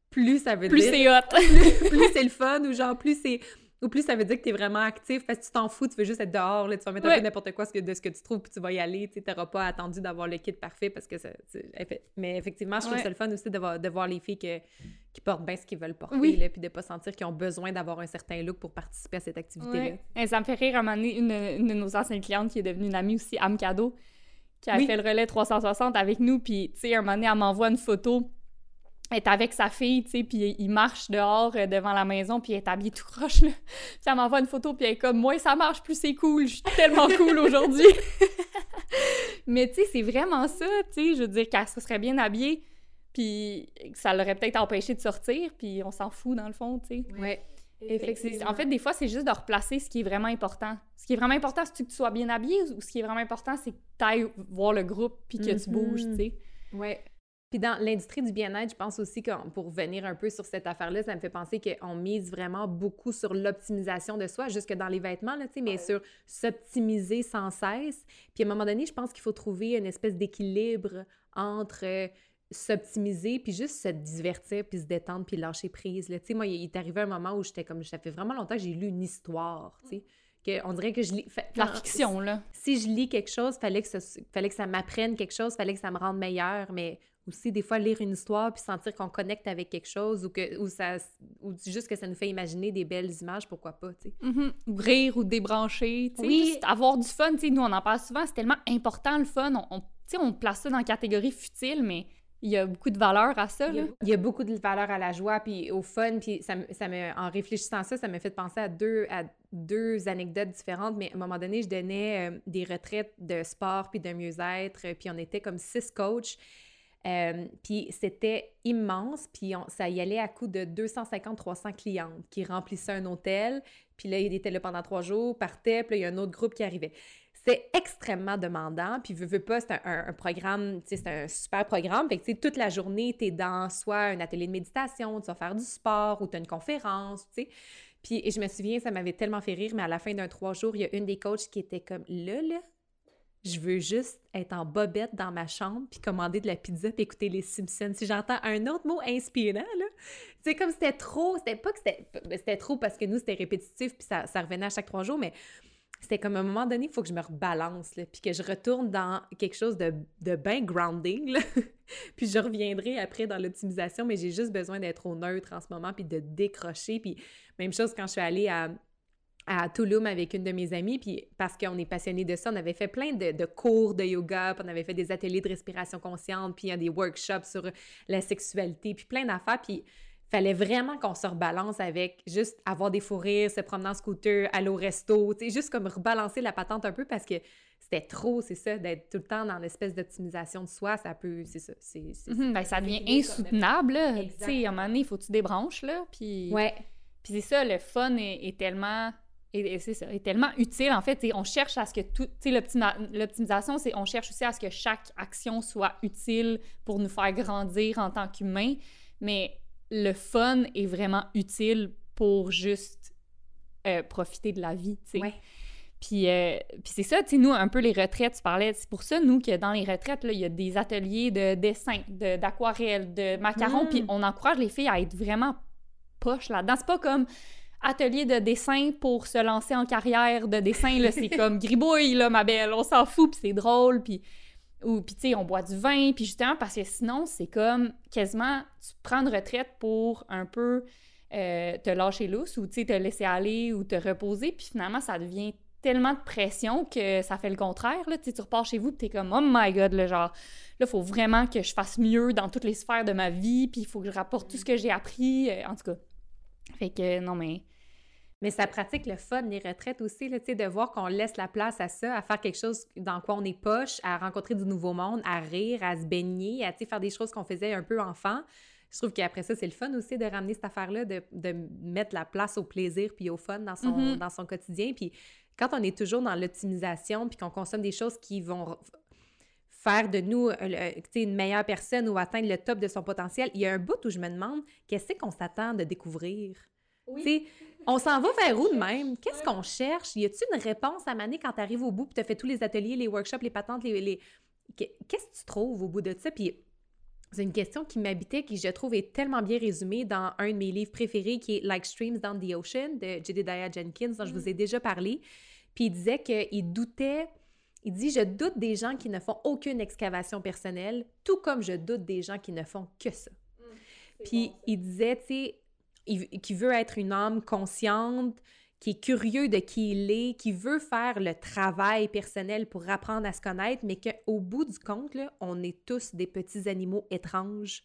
plus ça veut plus dire. Plus c'est hot. plus, c'est le fun, ou genre, plus c'est. Ou plus ça veut dire que tu es vraiment actif parce que tu t'en fous, tu veux juste être dehors, là, tu vas mettre un peu n'importe quoi de ce que tu trouves, puis tu vas y aller. Tu n'auras pas attendu d'avoir le kit parfait parce que ça. Mais effectivement, je trouve ça le fun aussi de voir, de voir les filles qui portent bien ce qu'ils veulent porter, là, puis de pas sentir qu'ils ont besoin d'avoir un certain look pour participer à cette activité-là. Ça me fait rire à un moment donné, une, de nos anciennes clientes qui est devenue une amie aussi, Am Cadeau, qui a fait le relais 360 avec nous, puis tu sais, un moment donné, elle m'envoie une photo est avec sa fille, tu sais, puis il marche dehors euh, devant la maison, puis elle est habillée tout croche, là. (laughs) Puis elle m'envoie une photo, puis elle est comme « Moi, ça marche, plus c'est cool, je suis tellement cool (laughs) aujourd'hui! (laughs) » Mais tu sais, c'est vraiment ça, tu sais, je veux dire qu'elle se serait bien habillée, puis ça l'aurait peut-être empêché de sortir, puis on s'en fout, dans le fond, tu sais. Ouais. En fait, des fois, c'est juste de replacer ce qui est vraiment important. Ce qui est vraiment important, c'est que tu sois bien habillé, ou ce qui est vraiment important, c'est que tu ailles voir le groupe, puis que tu bouges, tu sais. Ouais. Puis dans l'industrie du bien-être, je pense aussi que pour venir un peu sur cette affaire-là, ça me fait penser qu'on mise vraiment beaucoup sur l'optimisation de soi, jusque dans les vêtements, là, mais sur s'optimiser sans cesse. Puis à un moment donné, je pense qu'il faut trouver une espèce d'équilibre entre euh, s'optimiser, puis juste se divertir, puis se détendre, puis lâcher prise. Tu sais, moi, il est arrivé un moment où j'étais comme, ça fait vraiment longtemps que j'ai lu une histoire, tu sais. Que on dirait que je lis... La fiction, là. Si je lis quelque chose, fallait que ça, fallait que ça m'apprenne quelque chose, fallait que ça me rende meilleur, mais aussi des fois lire une histoire puis sentir qu'on connecte avec quelque chose ou que ou ça ou juste que ça nous fait imaginer des belles images pourquoi pas tu sais mm-hmm. ou rire ou débrancher tu sais oui. avoir du fun tu sais nous on en parle souvent c'est tellement important le fun on, tu sais on place ça dans la catégorie futile mais il y a beaucoup de valeur à ça. Là. Il y a beaucoup de valeur à la joie puis au fun. Puis ça, ça me, en réfléchissant à ça, ça m'a fait penser à deux, à deux anecdotes différentes. Mais à un moment donné, je donnais euh, des retraites de sport puis de mieux-être. Puis on était comme six coachs. Euh, puis c'était immense, puis ça y allait à coup de 250-300 clientes qui remplissaient un hôtel, puis là, il était là pendant trois jours, partait, puis là, il y a un autre groupe qui arrivait. C'était extrêmement demandant, puis veux, veux pas, c'est un, programme, c'est un super programme, fait que, tu sais, toute la journée, tu es dans soit un atelier de méditation, tu vas faire du sport, ou tu as une conférence, tu sais. Puis et je me souviens, ça m'avait tellement fait rire, mais à la fin d'un trois jours, il y a une des coachs qui était comme, là, là, je veux juste être en bobette dans ma chambre puis commander de la pizza puis écouter les Simpsons. Si j'entends un autre mot inspirant, là, c'est comme c'était trop, c'était pas que c'était, ben, trop parce que nous, c'était répétitif puis ça, revenait à chaque trois jours, mais c'était comme à un moment donné, il faut que je me rebalance, puis que je retourne dans quelque chose de, de bien grounding, (laughs) puis je reviendrai après dans l'optimisation, mais j'ai juste besoin d'être au neutre en ce moment puis de décrocher. Puis même chose quand je suis allée à à Tulum avec une de mes amies, puis parce qu'on est passionné de ça, on avait fait plein de, cours de yoga, puis on avait fait des ateliers de respiration consciente, puis il y a des workshops sur la sexualité, puis plein d'affaires, puis fallait vraiment qu'on se rebalance avec juste avoir des fous rires, se promener en scooter, aller au resto, tu sais, juste comme rebalancer la patente un peu parce que c'était trop, c'est ça, d'être tout le temps dans l'espèce d'optimisation de soi, ça peut, c'est ça, c'est... Mhm, ben, ça devient insoutenable, tu sais, à un moment donné, il faut que tu débranches, là, puis... Ouais. Puis c'est ça, le fun est tellement et, c'est ça, est tellement utile. En fait, on cherche à ce que tout, l'optimisation, c'est on cherche aussi à ce que chaque action soit utile pour nous faire grandir en tant qu'humain. Mais le fun est vraiment utile pour juste euh, profiter de la vie, tu sais. Puis, euh, puis c'est ça, tu sais, nous, un peu les retraites, tu parlais, c'est pour ça, nous, que dans les retraites, il y a des ateliers de dessin, d'aquarelle, de, macarons, mm. puis on encourage les filles à être vraiment poches là-dedans. C'est pas comme atelier de dessin pour se lancer en carrière de dessin, là, c'est (laughs) comme gribouille, là, ma belle, on s'en fout, puis c'est drôle, puis... Ou, puis, tu sais, on boit du vin, puis justement, parce que sinon, c'est comme quasiment, tu prends une retraite pour un peu euh, te lâcher lousse, ou, tu sais, te laisser aller, ou te reposer, puis finalement, ça devient tellement de pression que ça fait le contraire, là, tu tu repars chez vous, puis t'es comme, oh my God, le genre, là, il faut vraiment que je fasse mieux dans toutes les sphères de ma vie, puis il faut que je rapporte tout ce que j'ai appris, euh, en tout cas, fait que non, mais. Mais ça pratique le fun, les retraites aussi, là, de voir qu'on laisse la place à ça, à faire quelque chose dans quoi on est poche, à rencontrer du nouveau monde, à rire, à se baigner, à faire des choses qu'on faisait un peu enfant. Je trouve qu'après ça, c'est le fun aussi de ramener cette affaire-là, de, mettre la place au plaisir puis au fun dans son, mm-hmm. dans son quotidien. Puis quand on est toujours dans l'optimisation puis qu'on consomme des choses qui vont faire de nous euh, une meilleure personne ou atteindre le top de son potentiel, il y a un bout où je me demande qu'est-ce qu'on s'attend de découvrir? Oui. On s'en va (laughs) vers où de même? Qu'est-ce qu'on cherche? Y a-t-il une réponse à maner quand tu arrives au bout puis tu as fait tous les ateliers, les workshops, les patentes, les. Qu'est-ce que tu trouves au bout de ça? Puis c'est une question qui m'habitait, qui je trouve est tellement bien résumée dans un de mes livres préférés qui est Like Streams Down the Ocean de Jedediah Jenkins, dont je vous ai déjà parlé. Puis il disait qu'il doutait, il dit Je doute des gens qui ne font aucune excavation personnelle, tout comme je doute des gens qui ne font que ça. Mmh, Puis il disait, tu sais, qu'il veut être une âme consciente, qui est curieux de qui il est, qui veut faire le travail personnel pour apprendre à se connaître, mais qu'au bout du compte, là, on est tous des petits animaux étranges.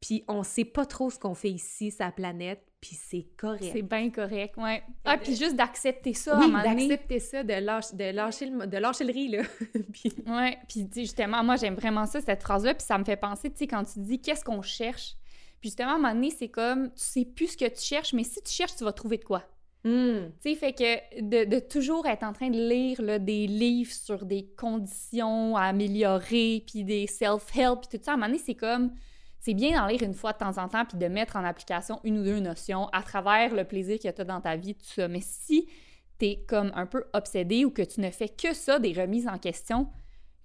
Puis on sait pas trop ce qu'on fait ici, sa planète, puis c'est correct. C'est bien correct, ouais. Ah, puis juste d'accepter ça oui, d'accepter ça, de lâcher, de, lâcher le, de lâcher le riz, là. (laughs) puis... Ouais, puis justement, moi, j'aime vraiment ça, cette phrase-là, puis ça me fait penser, tu sais, quand tu dis « qu'est-ce qu'on cherche? » Puis justement, à un moment donné, c'est comme, tu sais plus ce que tu cherches, mais si tu cherches, tu vas trouver de quoi. Hmm. Tu sais, fait que de, toujours être en train de lire là, des livres sur des conditions à améliorer, puis des self-help, puis tout ça, à un moment donné, c'est comme... C'est bien d'en lire une fois de temps en temps, puis de mettre en application une ou deux notions à travers le plaisir que tu as dans ta vie, tout ça. Mais si tu es comme un peu obsédé ou que tu ne fais que ça, des remises en question,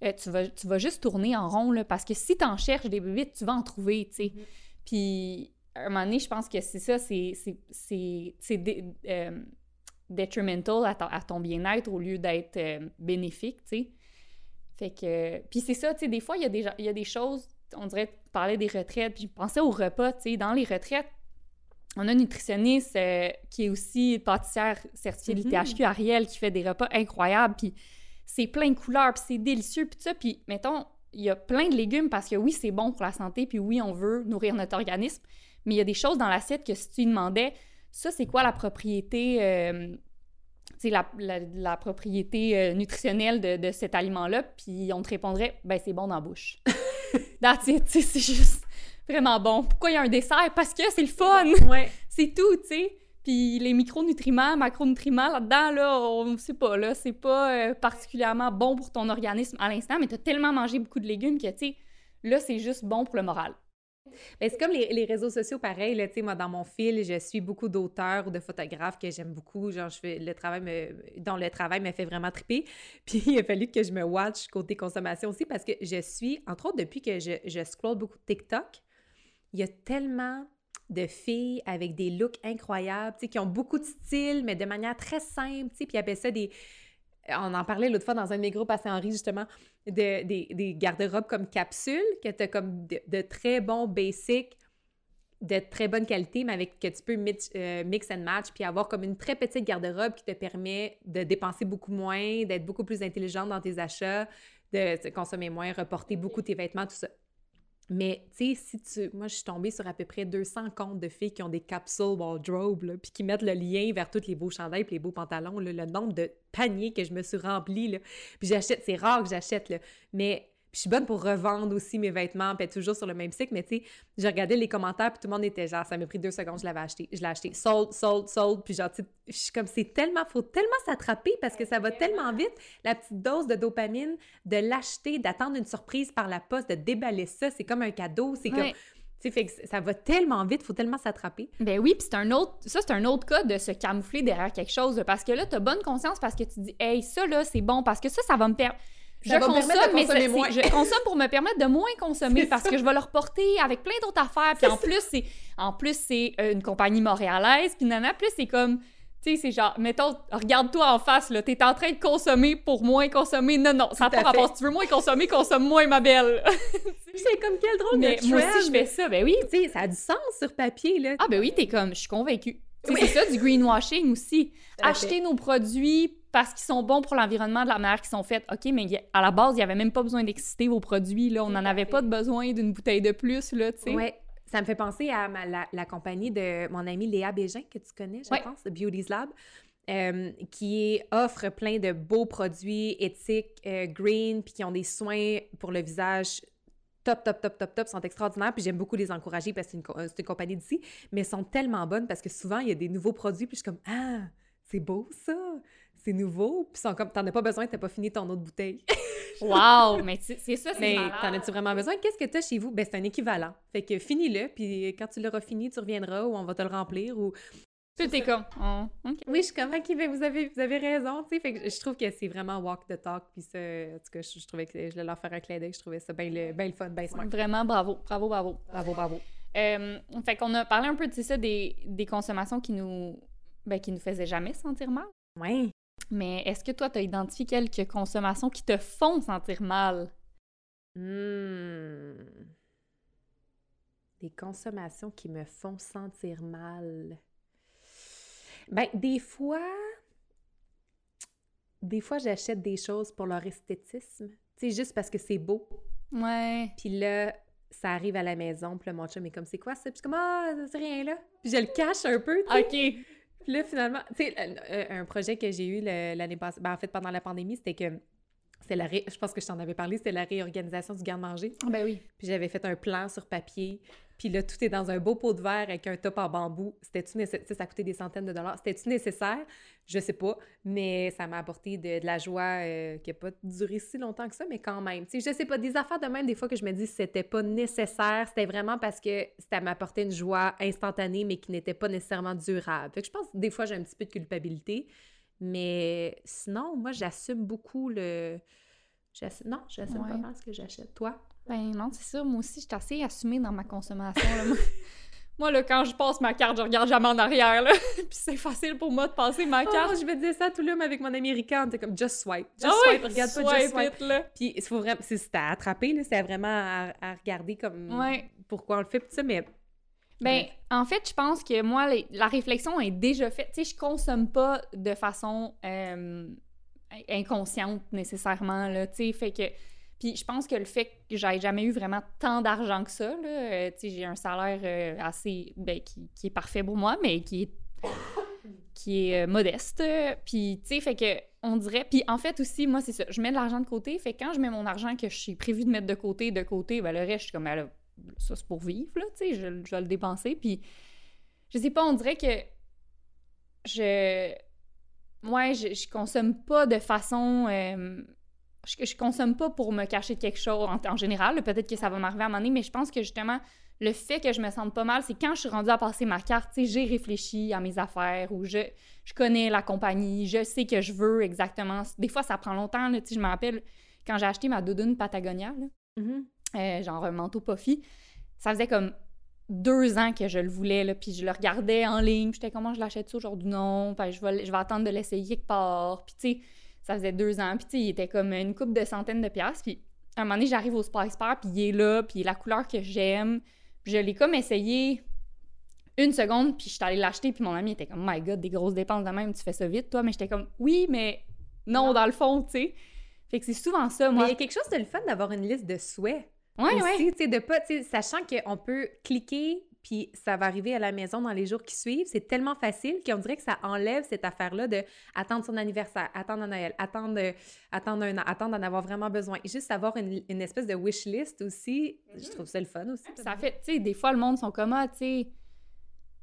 euh, tu, vas, tu vas juste tourner en rond, là, parce que si tu en cherches des bébites, tu vas en trouver, tu sais. Mm-hmm. Puis à un moment donné, je pense que c'est ça, c'est euh, detrimental à, ton bien-être au lieu d'être euh, bénéfique, tu sais. Fait que... Puis c'est ça, tu sais, des fois, il y, a des, il y a des choses, on dirait, parler des retraites, puis je pensais aux repas, tu sais, dans les retraites, on a une nutritionniste euh, qui est aussi pâtissière certifiée mm -hmm. Ariel qui fait des repas incroyables, puis c'est plein de couleurs, puis c'est délicieux, puis ça, puis mettons, il y a plein de légumes parce que oui, c'est bon pour la santé, puis oui, on veut nourrir notre organisme, mais il y a des choses dans l'assiette que si tu demandais, ça, c'est quoi la propriété, euh, la, la, propriété euh, nutritionnelle de, de cet aliment-là, puis on te répondrait, ben c'est bon dans la bouche. (laughs) That's it, c'est juste vraiment bon. Pourquoi il y a un dessert? Parce que c'est le fun! Ouais. (laughs) c'est tout, tu sais. Puis les micronutriments, macronutriments, là-dedans, là, on sait pas, là, c'est pas euh, particulièrement bon pour ton organisme à l'instant, mais tu as tellement mangé beaucoup de légumes que, tu sais, là, c'est juste bon pour le moral. C'est comme les, réseaux sociaux, pareil. Là, moi, dans mon fil, je suis beaucoup d'auteurs ou de photographes que j'aime beaucoup. Genre, je fais le travail dont le travail me fait vraiment triper. (laughs) Puis, il a fallu que je me watch côté consommation aussi parce que je suis, entre autres, depuis que je, scroll beaucoup TikTok, il y a tellement de filles avec des looks incroyables, qui ont beaucoup de style, mais de manière très simple, puis ils appellent ça des on en parlait l'autre fois dans un de mes groupes à Saint-Henri, justement, de, des, des garde-robes comme capsules, que tu as comme de, très bons basics, de très bonne qualité, mais avec que tu peux mix, euh, mix and match, puis avoir comme une très petite garde-robe qui te permet de dépenser beaucoup moins, d'être beaucoup plus intelligente dans tes achats, de consommer moins, reporter beaucoup tes vêtements, tout ça. Mais, tu sais, si tu... Moi, je suis tombée sur à peu près 200 comptes de filles qui ont des capsules wardrobe, puis qui mettent le lien vers tous les beaux chandails et les beaux pantalons, le nombre de paniers que je me suis remplie, là. Puis j'achète, c'est rare que j'achète, là. Mais je suis bonne pour revendre aussi mes vêtements, puis être toujours sur le même cycle. Mais tu sais, j'ai regardé les commentaires, puis tout le monde était genre, ça m'a pris deux secondes, je l'avais acheté. Je l'ai acheté. Sold, sold, sold. Puis genre, tu je suis comme, c'est tellement, faut tellement s'attraper parce que ça va tellement vite. La petite dose de dopamine, de l'acheter, d'attendre une surprise par la poste, de déballer ça, c'est comme un cadeau. C'est comme. Tu sais, fait que ça va tellement vite, faut tellement s'attraper. Ben oui, puis c'est un autre, ça c'est un autre cas de se camoufler derrière quelque chose, parce que là, t'as bonne conscience parce que tu dis, hey, ça là, c'est bon, parce que ça, ça va me permettre je consomme, mais je consomme pour me permettre de moins consommer parce que je vais le reporter avec plein d'autres affaires. Puis en plus, c'est en plus c'est euh, une compagnie montréalaise. Puis nana, plus c'est comme tu sais, c'est genre, mettons, regarde-toi en face, là, t'es en train de consommer pour moins consommer. Non, non, ça n'a pas rapport. Si tu veux moins consommer, consomme moins, ma belle. (laughs) c'est comme quel drôle mais de Moi aussi, je fais ça, ben oui. Tu sais, ça a du sens sur papier, là. Ah, ben oui, t'es comme, je suis convaincue. C'est ça, du greenwashing aussi. Acheter nos produits parce qu'ils sont bons pour l'environnement de la manière qu'ils sont faits. OK, mais à la base, il n'y avait même pas besoin d'exciter vos produits. Là. On n'en avait pas de besoin d'une bouteille de plus, là, tu sais. Oui. Ça me fait penser à la, compagnie de mon amie Léa Bégin, que tu connais, je pense, Beauty's Lab. Euh, qui offre plein de beaux produits éthiques, euh, green, puis qui ont des soins pour le visage top, top, top, top, top, sont extraordinaires. Puis j'aime beaucoup les encourager parce que c'est une, une, compagnie d'ici, mais sont tellement bonnes parce que souvent, il y a des nouveaux produits, puis je suis comme Ah, c'est beau ça! C'est nouveau, puis sont comme, t'en as pas besoin, t'as pas fini ton autre bouteille. (laughs) wow! Mais c'est ça, c'est Mais t'en as-tu vraiment besoin? Qu'est-ce que t'as chez vous? Ben, c'est un équivalent. Fait que finis-le, puis quand tu l'auras fini, tu reviendras ou on va te le remplir ou Tout est comme. Oh, oui, je suis comme, ok, vous avez, vous avez raison, tu sais. Fait que je trouve que c'est vraiment walk the talk. Puis ça, en tout cas, je, trouvais que je leur faire un clin d'œil. Je trouvais ça bien le, le fun, bien smart. Vraiment, bravo, bravo, bravo. Bravo, bravo. Euh, fait qu'on a parlé un peu de ça, des, des consommations qui nous, ben, qui nous faisaient jamais sentir mal. Oui. Mais est-ce que toi, tu as identifié quelques consommations qui te font sentir mal? Hmm. Des consommations qui me font sentir mal. Ben, des fois, des fois, j'achète des choses pour leur esthétisme. Tu sais, juste parce que c'est beau. Ouais. Puis là, ça arrive à la maison, puis là, mon chum est comme, c'est quoi ça? Puis comme, ah, c'est rien là. Puis je le cache un peu, tu OK. Puis là, finalement, tu sais, un projet que j'ai eu l'année passée, ben, en fait, pendant la pandémie, c'était que c'est la je pense que je t'en avais parlé, c'était la réorganisation du garde-manger. Ah, ben oui. Puis j'avais fait un plan sur papier puis là, tout est dans un beau pot de verre avec un top en bambou. C'était-tu nécessaire? Ça coûtait des centaines de dollars. C'était-tu nécessaire? Je sais pas. Mais ça m'a apporté de, la joie euh, qui n'a pas duré si longtemps que ça, mais quand même. Sais, je sais pas, des affaires de même, des fois que je me dis que c'était pas nécessaire. C'était vraiment parce que ça m'apportait une joie instantanée, mais qui n'était pas nécessairement durable. Fait que je pense que des fois, j'ai un petit peu de culpabilité. Mais sinon, moi, j'assume beaucoup le. Non, j'assume pas mal ce que j'achète. Toi? Ben non, c'est ça. Moi aussi, je suis assez assumée dans ma consommation. (laughs) moi, là, quand je passe ma carte, je regarde jamais en arrière, là. (laughs) Puis c'est facile pour moi de passer ma oh, carte. je vais dire ça tout l'homme avec mon américain. T'es comme, just swipe. Just ah swipe, regarde pas, just swipe. là. Puis il faut vraiment... C'était à attraper, là. C'était vraiment à, regarder comme... Ouais. Pourquoi on le fait, tout ça, mais... Ben, en fait, je pense que moi, la réflexion est déjà faite. Tu sais, je consomme pas de façon euh, inconsciente nécessairement, là. Tu sais, fait que puis je pense que le fait que j'aille jamais eu vraiment tant d'argent que ça, là, euh, j'ai un salaire euh, assez, ben, qui, est parfait pour moi, mais qui est, qui est euh, modeste. Puis, tu sais, fait que, on dirait, puis en fait aussi, moi, c'est ça, je mets de l'argent de côté, fait que quand je mets mon argent que je suis prévu de mettre de côté, de côté, ben le reste, je suis comme, ben, ça c'est pour vivre, là, tu sais, je, vais le dépenser, puis je sais pas, on dirait que je... Ouais, je, je consomme pas de façon je, je consomme pas pour me cacher quelque chose en, général. Peut-être que ça va m'arriver à un moment donné, mais je pense que justement, le fait que je me sente pas mal, c'est quand je suis rendue à passer ma carte, j'ai réfléchi à mes affaires ou je, je connais la compagnie, je sais que je veux exactement. Des fois, ça prend longtemps. Là, je me rappelle quand j'ai acheté ma doudoune Patagonia, mm-hmm. euh, genre un manteau puffy, ça faisait comme deux ans que je le voulais, là, puis je le regardais en ligne, j'étais comment je l'achète aujourd'hui? Non, je vais, je vais attendre de l'essayer quelque part. Puis tu sais, ça faisait deux ans, puis tu sais, il était comme une coupe de centaines de piastres, puis à un moment donné, j'arrive au Spice Pair, puis il est là, puis la couleur que j'aime. Je l'ai comme essayé une seconde, puis je suis allée l'acheter, puis mon ami était comme « My God, des grosses dépenses de même, tu fais ça vite, toi? » Mais j'étais comme « Oui, mais non, dans le fond, tu sais. » Fait que c'est souvent ça, moi. Mais il y a quelque chose de le fun d'avoir une liste de souhaits. Oui, oui. Tu sais, de pas, tu sais, sachant qu'on peut cliquer puis ça va arriver à la maison dans les jours qui suivent. C'est tellement facile qu'on dirait que ça enlève cette affaire-là de attendre son anniversaire, attendre un Noël, attendre, attendre un an, attendre d'en avoir vraiment besoin. Et juste avoir une, une espèce de wish list aussi, je mm-hmm. trouve ça le fun aussi. Ça fait, tu sais, des fois, le monde sont comme, ah, tu sais,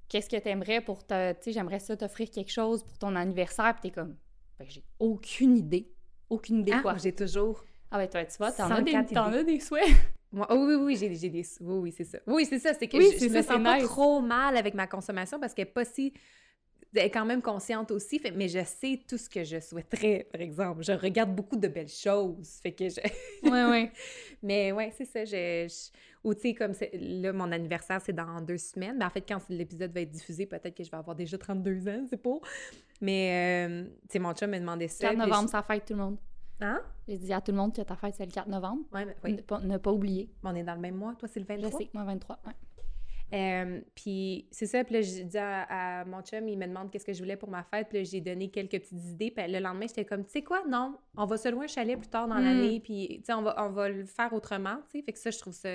qu'est-ce que t'aimerais pour te, tu sais, j'aimerais ça t'offrir quelque chose pour ton anniversaire, puis t'es comme, ben, j'ai aucune idée. Aucune idée ah, quoi. J'ai toujours. Ah, ben, toi, tu vois, t'en as, des, as des souhaits. (laughs) Moi, oh oui, oui, j'ai, des... Oui, oui, c'est ça. Oui, c'est ça. C'est que je, me sens pas trop mal avec ma consommation parce qu'elle n'est pas si... Elle est quand même consciente aussi, fait, mais je sais tout ce que je souhaiterais, par exemple. Je regarde beaucoup de belles choses, fait que je... Oui, oui. (laughs) mais ouais, c'est ça. Je, Ou tu sais, comme là, mon anniversaire, c'est dans deux semaines. Mais en fait, quand l'épisode va être diffusé, peut-être que je vais avoir déjà 32 ans, c'est pas. Mais, euh, tu sais, mon chum m'a demandé ça. 4 novembre, ça fête tout le monde. Hein? J'ai dit à tout le monde que ta fête, c'est le 4 novembre. Ouais, oui. Ne pas, ne pas oublier. On est dans le même mois. Toi, c'est le 23? Je sais, moi, 23, ouais. Euh, puis c'est ça, puis là, j'ai dit à, mon chum, il me demande qu'est-ce que je voulais pour ma fête, puis là, j'ai donné quelques petites idées, puis le lendemain, j'étais comme, tu sais quoi, non, on va se louer un chalet plus tard dans hmm. l'année, puis tu sais, on va, on va le faire autrement, tu sais, fait que ça, je trouve ça...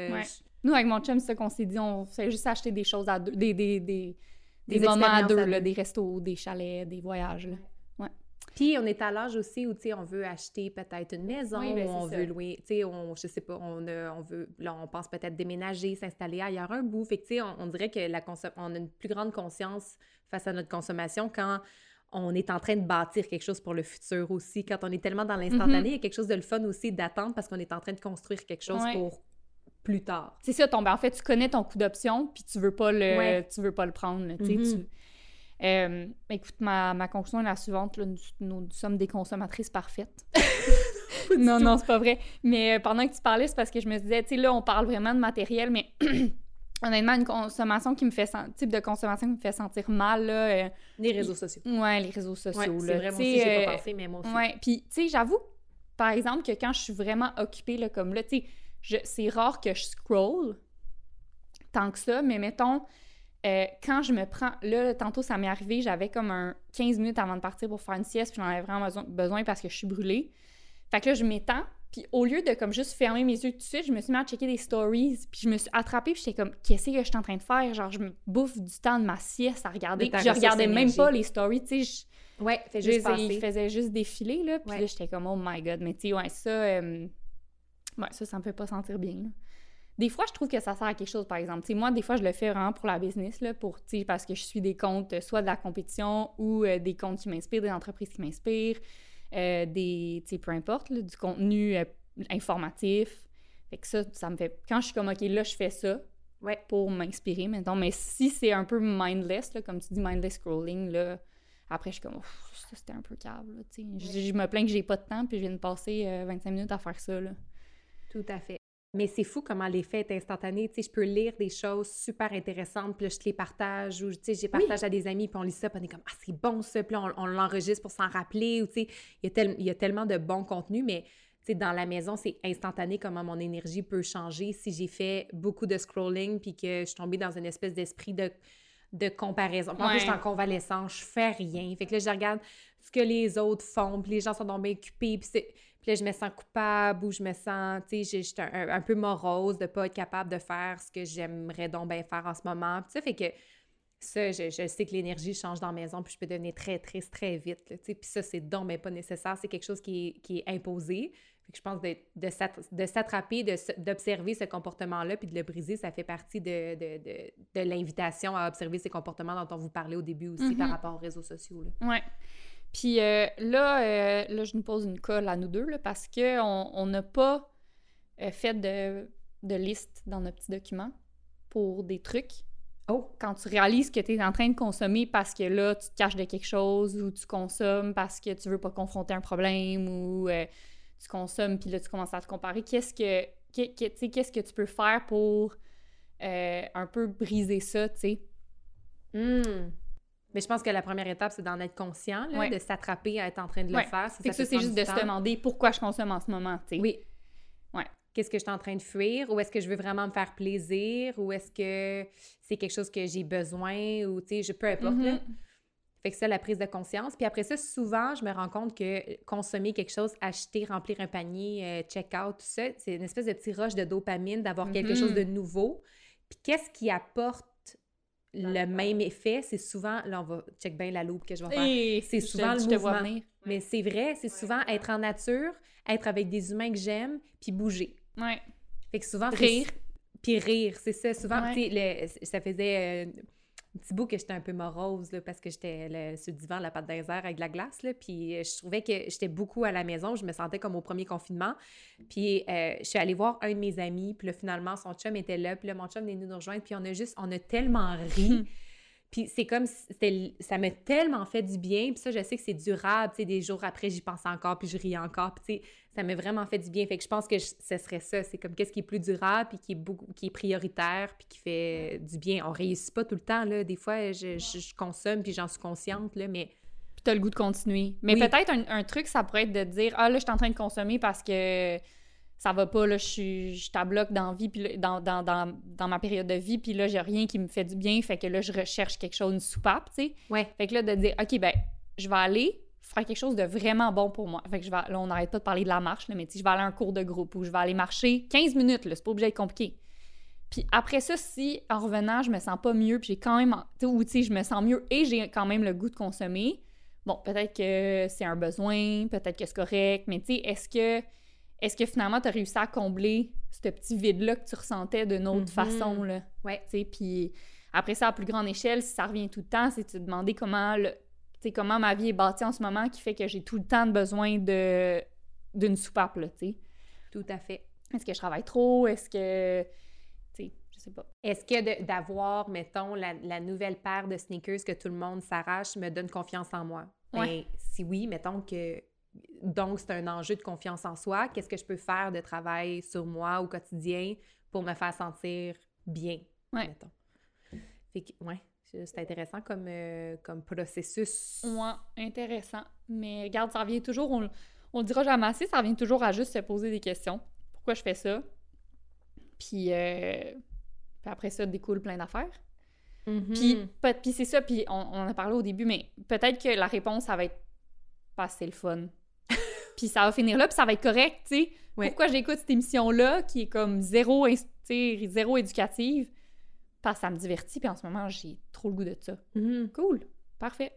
Nous, avec mon chum, c'est ça qu'on s'est dit, on fait juste acheter des choses à deux, des, des, des, des, moments à deux, là, des restos, des chalets, des voyages, là. Puis on est à l'âge aussi où, tu sais, on veut acheter peut-être une maison, ou ben, on veut louer, tu sais, on, je sais pas, on, on veut, là, on pense peut-être déménager, s'installer ailleurs un bout. Fait que, tu sais, on, dirait que la on a une plus grande conscience face à notre consommation quand on est en train de bâtir quelque chose pour le futur aussi. Quand on est tellement dans l'instantané, mm-hmm. il y a quelque chose de le fun aussi d'attendre parce qu'on est en train de construire quelque chose pour plus tard. C'est ça, ton, ben, en fait, tu connais ton coût d'option, puis tu veux pas le, tu veux pas le prendre, tu mm-hmm. Euh, écoute, ma, ma, conclusion est la suivante. Là, nous, sommes des consommatrices parfaites. (laughs) (laughs) non, non, c'est pas vrai. Mais euh, pendant que tu parlais, c'est parce que je me disais, tu sais, là, on parle vraiment de matériel, mais (clears throat) honnêtement, une consommation qui me fait type de consommation qui me fait sentir mal, là... Euh, les réseaux sociaux. Ouais, les réseaux sociaux, ouais, C'est vraiment aussi, j'ai pas pensé, mais moi aussi. Ouais, puis, tu sais, j'avoue, par exemple, que quand je suis vraiment occupée, là, comme là, tu sais, c'est rare que je scroll tant que ça, mais mettons euh, quand je me prends, là, tantôt, ça m'est arrivé, j'avais comme un 15 minutes avant de partir pour faire une sieste, puis j'en avais vraiment besoin, parce que je suis brûlée. Fait que là, je m'étends, puis au lieu de comme juste fermer mes yeux tout de suite, je me suis mis à checker des stories, puis je me suis attrapée, puis j'étais comme, qu'est-ce que je suis en train de faire? Genre, je me bouffe du temps de ma sieste à regarder. je regardais même pas les stories, tu sais. Ouais, fait juste Il faisait juste défiler, là, puis là, j'étais comme, oh my god, mais tu sais, ouais, ça, euh, ouais, ça, ça me fait pas sentir bien, là. Des fois, je trouve que ça sert à quelque chose, par exemple. moi, des fois, je le fais vraiment pour la business, là, pour, parce que je suis des comptes, euh, soit de la compétition ou euh, des comptes qui m'inspirent, des entreprises qui m'inspirent, euh, des, peu importe, du contenu informatif. Fait que ça, ça me fait... Quand je suis comme, OK, là, je fais ça ouais. pour m'inspirer, maintenant. Mais si c'est un peu mindless, là, comme tu dis, mindless scrolling, là, après, je suis comme, ça, c'était un peu câble, je, je, me plains que j'ai pas de temps, puis je viens de passer 25 minutes à faire ça, là. Tout à fait. Mais c'est fou comment l'effet est instantané. Tu sais, je peux lire des choses super intéressantes, puis là, je te les partage, ou tu sais, j'ai partagé à des amis, puis on lit ça, puis on est comme, ah, c'est bon ça, puis on, l'enregistre pour s'en rappeler, ou tu sais, il y, a il y a tellement de bons contenus, mais tu sais, dans la maison, c'est instantané comment mon énergie peut changer si j'ai fait beaucoup de scrolling, puis que je suis tombée dans une espèce d'esprit de, de comparaison. En plus, je suis en convalescence, je fais rien. Fait que là, je regarde ce que les autres font, puis les gens sont donc bien occupés, puis c'est puis là, je me sens coupable ou je me sens, tu sais, j'étais un, un, peu morose de pas être capable de faire ce que j'aimerais donc bien faire en ce moment. Puis ça fait que ça, je, je sais que l'énergie change dans la maison, puis je peux devenir très triste très vite, sais. Puis ça, c'est donc bien pas nécessaire. C'est quelque chose qui est, qui est imposé. Que je pense de, de s'attraper, d'observer ce comportement-là, puis de le briser, ça fait partie de, de, de, de l'invitation à observer ces comportements dont on vous parlait au début aussi par mm-hmm. rapport aux réseaux sociaux. Là. Puis euh, là, euh, là, je nous pose une colle à nous deux, là, parce qu'on n'a pas euh, fait de, de, liste dans nos petits documents pour des trucs. Oh. Quand tu réalises que tu es en train de consommer parce que là, tu te caches de quelque chose ou tu consommes parce que tu veux pas confronter un problème ou tu consommes puis là, tu commences à te comparer, qu'est-ce que, qu'est-ce que tu peux faire pour un peu briser ça, tu sais? Hmm. Mais je pense que la première étape, c'est d'en être conscient, de s'attraper à être en train de le faire. c'est ça, c'est juste de se demander pourquoi je consomme en ce moment, tu sais. Oui. Ouais. Qu'est-ce que je suis en train de fuir? Ou est-ce que je veux vraiment me faire plaisir? Ou est-ce que c'est quelque chose que j'ai besoin? Ou, tu sais, je, peu importe, mm-hmm. Fait que ça, la prise de conscience. Puis après ça, souvent, je me rends compte que consommer quelque chose, acheter, remplir un panier, euh, check-out, tout ça, c'est une espèce de petit rush de dopamine, d'avoir quelque chose de mm-hmm. nouveau. Puis qu'est-ce qui apporte le même effet, c'est souvent, là on va check bien la loupe que je vais faire, c'est souvent le mouvement. Mais c'est vrai, c'est souvent être en nature, être avec des humains que j'aime, puis bouger. Ouais. Fait que souvent... Rire. Puis rire, c'est ça. Souvent, tu sais, ça faisait... Euh, un petit bout que j'étais un peu morose là, parce que j'étais sur le divan, la patte d'un avec de la glace. Là, puis euh, je trouvais que j'étais beaucoup à la maison. Je me sentais comme au premier confinement. Puis euh, je suis allée voir un de mes amis. Puis là, finalement, son chum était là. Puis là, mon chum est venu nous rejoindre. Puis on a juste, on a tellement ri. (laughs) Puis c'est comme, ça m'a tellement fait du bien. Puis ça, je sais que c'est durable. Tu sais, des jours après, j'y pense encore, puis je ris encore. Puis tu sais, ça m'a vraiment fait du bien. Fait que je pense que ce serait ça. C'est comme qu'est-ce qui est plus durable, puis qui est, beaucoup, qui est prioritaire, puis qui fait du bien. On réussit pas tout le temps, là. Des fois, je, consomme, puis j'en suis consciente, là, mais... Puis t'as le goût de continuer. Mais peut-être un, un, truc, ça pourrait être de dire « Ah, là, je suis en train de consommer parce que ça va pas, là, je suis, je t'abloque dans, vie, puis dans, dans, dans, dans, ma période de vie, puis là, j'ai rien qui me fait du bien, fait que là, je recherche quelque chose, une soupape, tu sais. Ouais. Fait que là, de dire, OK, ben, je vais aller faire quelque chose de vraiment bon pour moi. Fait que je vais, là, on n'arrête pas de parler de la marche, là, mais tu sais, je vais aller à un cours de groupe ou je vais aller marcher 15 minutes, là, c'est pas obligé d'être compliqué. Puis après ça, si en revenant, je me sens pas mieux, puis j'ai quand même, ou tu sais, je me sens mieux et j'ai quand même le goût de consommer, bon, peut-être que c'est un besoin, peut-être que c'est correct, mais tu sais, est-ce que est-ce que finalement, tu as réussi à combler ce petit vide-là que tu ressentais d'une autre mm-hmm. façon, là? Ouais. Puis après ça, à plus grande échelle, si ça revient tout le temps, c'est de te demander comment, le, comment ma vie est bâtie en ce moment qui fait que j'ai tout le temps besoin de d'une soupape, là. Tout à fait. Est-ce que je travaille trop? Est-ce que... Je sais pas. Est-ce que d'avoir, mettons, la, nouvelle paire de sneakers que tout le monde s'arrache me donne confiance en moi? Ouais. Ben, si oui, mettons que donc, c'est un enjeu de confiance en soi. Qu'est-ce que je peux faire de travail sur moi au quotidien pour me faire sentir bien, ouais. mettons? Fait que, ouais, c'est intéressant comme, euh, comme processus. Ouais, intéressant. Mais regarde, ça revient toujours, on, on le dira jamais assez, ça revient toujours à juste se poser des questions. Pourquoi je fais ça? Puis, euh, puis après ça, découle plein d'affaires. Mm-hmm. Puis, puis c'est ça, puis on, on, en a parlé au début, mais peut-être que la réponse, ça va être pas c'est le fun. Puis ça va finir là, puis ça va être correct, tu sais. Pourquoi j'écoute cette émission-là, qui est comme zéro, zéro éducative? Parce que ça me divertit, puis en ce moment, j'ai trop le goût de ça. Mm-hmm. Cool, parfait.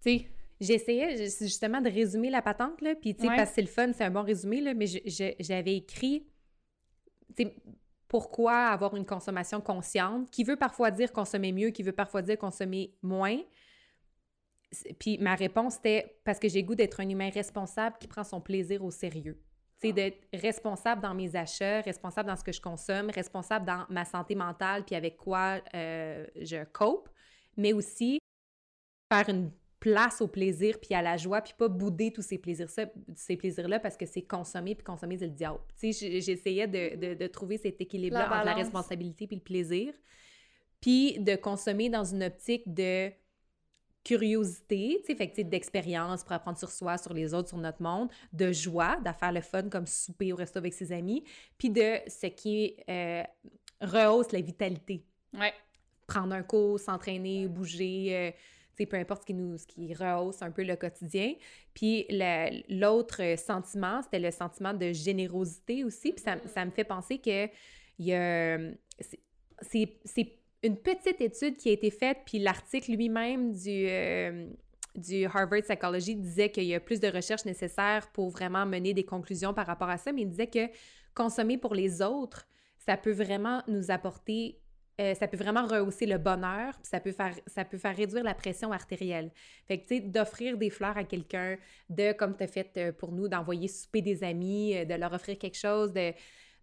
Tu sais, J'essayais justement de résumer la patente, là, puis tu sais, parce que c'est le fun, c'est un bon résumé, là, mais j'avais écrit, tu sais, pourquoi avoir une consommation consciente, qui veut parfois dire consommer mieux, qui veut parfois dire consommer moins, puis ma réponse était parce que j'ai goût d'être un humain responsable qui prend son plaisir au sérieux. Tu sais, d'être responsable dans mes achats, responsable dans ce que je consomme, responsable dans ma santé mentale, puis avec quoi euh, je cope, mais aussi faire une place au plaisir, puis à la joie, puis pas bouder tous ces plaisirs-là ces plaisirs parce que c'est consommer, puis consommer, c'est le diable. Tu sais, j'essayais de, de, trouver cet équilibre-là entre la responsabilité puis le plaisir, puis de consommer dans une optique de curiosité, tu sais, fait d'expérience pour apprendre sur soi, sur les autres, sur notre monde, de joie, de faire le fun comme souper au resto avec ses amis, puis de ce qui euh, rehausse la vitalité. Ouais. Prendre un cours, s'entraîner, bouger, euh, tu sais, peu importe ce qui nous, ce qui rehausse un peu le quotidien. Puis l'autre sentiment, c'était le sentiment de générosité aussi, puis ça, ça me fait penser que il y a... C'est une petite étude qui a été faite, puis l'article lui-même du, euh, du Harvard Psychology disait qu'il y a plus de recherches nécessaires pour vraiment mener des conclusions par rapport à ça, mais il disait que consommer pour les autres, ça peut vraiment nous apporter euh, ça peut vraiment rehausser le bonheur, puis ça peut faire ça peut faire réduire la pression artérielle. Fait que tu sais d'offrir des fleurs à quelqu'un, de comme tu as fait euh, pour nous d'envoyer souper des amis, de leur offrir quelque chose, de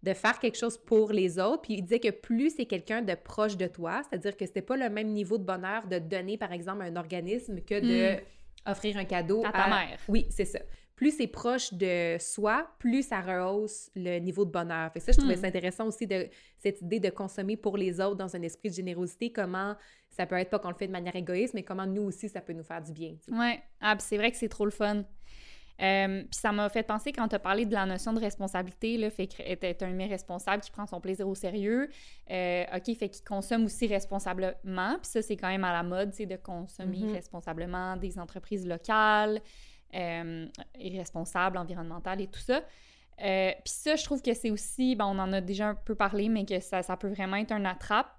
de faire quelque chose pour les autres. Puis il disait que plus c'est quelqu'un de proche de toi, c'est-à-dire que c'était pas le même niveau de bonheur de donner, par exemple, un organisme que de hmm. offrir un cadeau à ta mère. Oui, c'est ça. Plus c'est proche de soi, plus ça rehausse le niveau de bonheur. Fait ça, je trouvais hmm. ça intéressant aussi de cette idée de consommer pour les autres dans un esprit de générosité, comment ça peut être pas qu'on le fait de manière égoïste, mais comment nous aussi ça peut nous faire du bien. Ouais, ah, c'est vrai que c'est trop le fun. Euh, puis ça m'a fait penser quand tu as parlé de la notion de responsabilité, là, fait que un humain responsable qui prend son plaisir au sérieux. Euh, OK, fait qu'il consomme aussi responsablement. Puis ça, c'est quand même à la mode, c'est de consommer mm-hmm. responsablement des entreprises locales, euh, responsables, environnementales et tout ça. Euh, puis ça, je trouve que c'est aussi, ben, on en a déjà un peu parlé, mais que ça, ça peut vraiment être un attrape.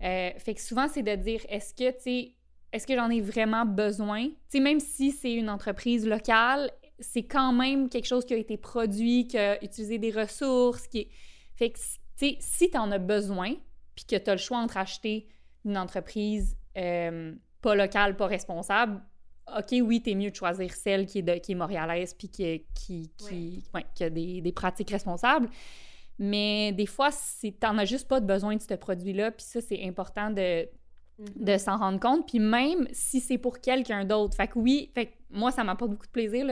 fait que souvent, c'est de dire, est-ce que, tu sais, est-ce que j'en ai vraiment besoin? Tu sais, même si c'est une entreprise locale, c'est quand même quelque chose qui a été produit, qui a utilisé des ressources, qui est... Fait que, tu sais, si tu en as besoin, puis que tu as le choix entre acheter une entreprise euh, pas locale, pas responsable, OK, oui, t'es mieux de choisir celle qui est, de, qui est montréalaise puis qui, qui, qui, qui a des, des, pratiques responsables. Mais des fois, t'en as juste pas de besoin de ce produit-là, puis ça, c'est important de. De s'en rendre compte, puis même si c'est pour quelqu'un d'autre. Fait que oui, fait moi, ça m'apporte beaucoup de plaisir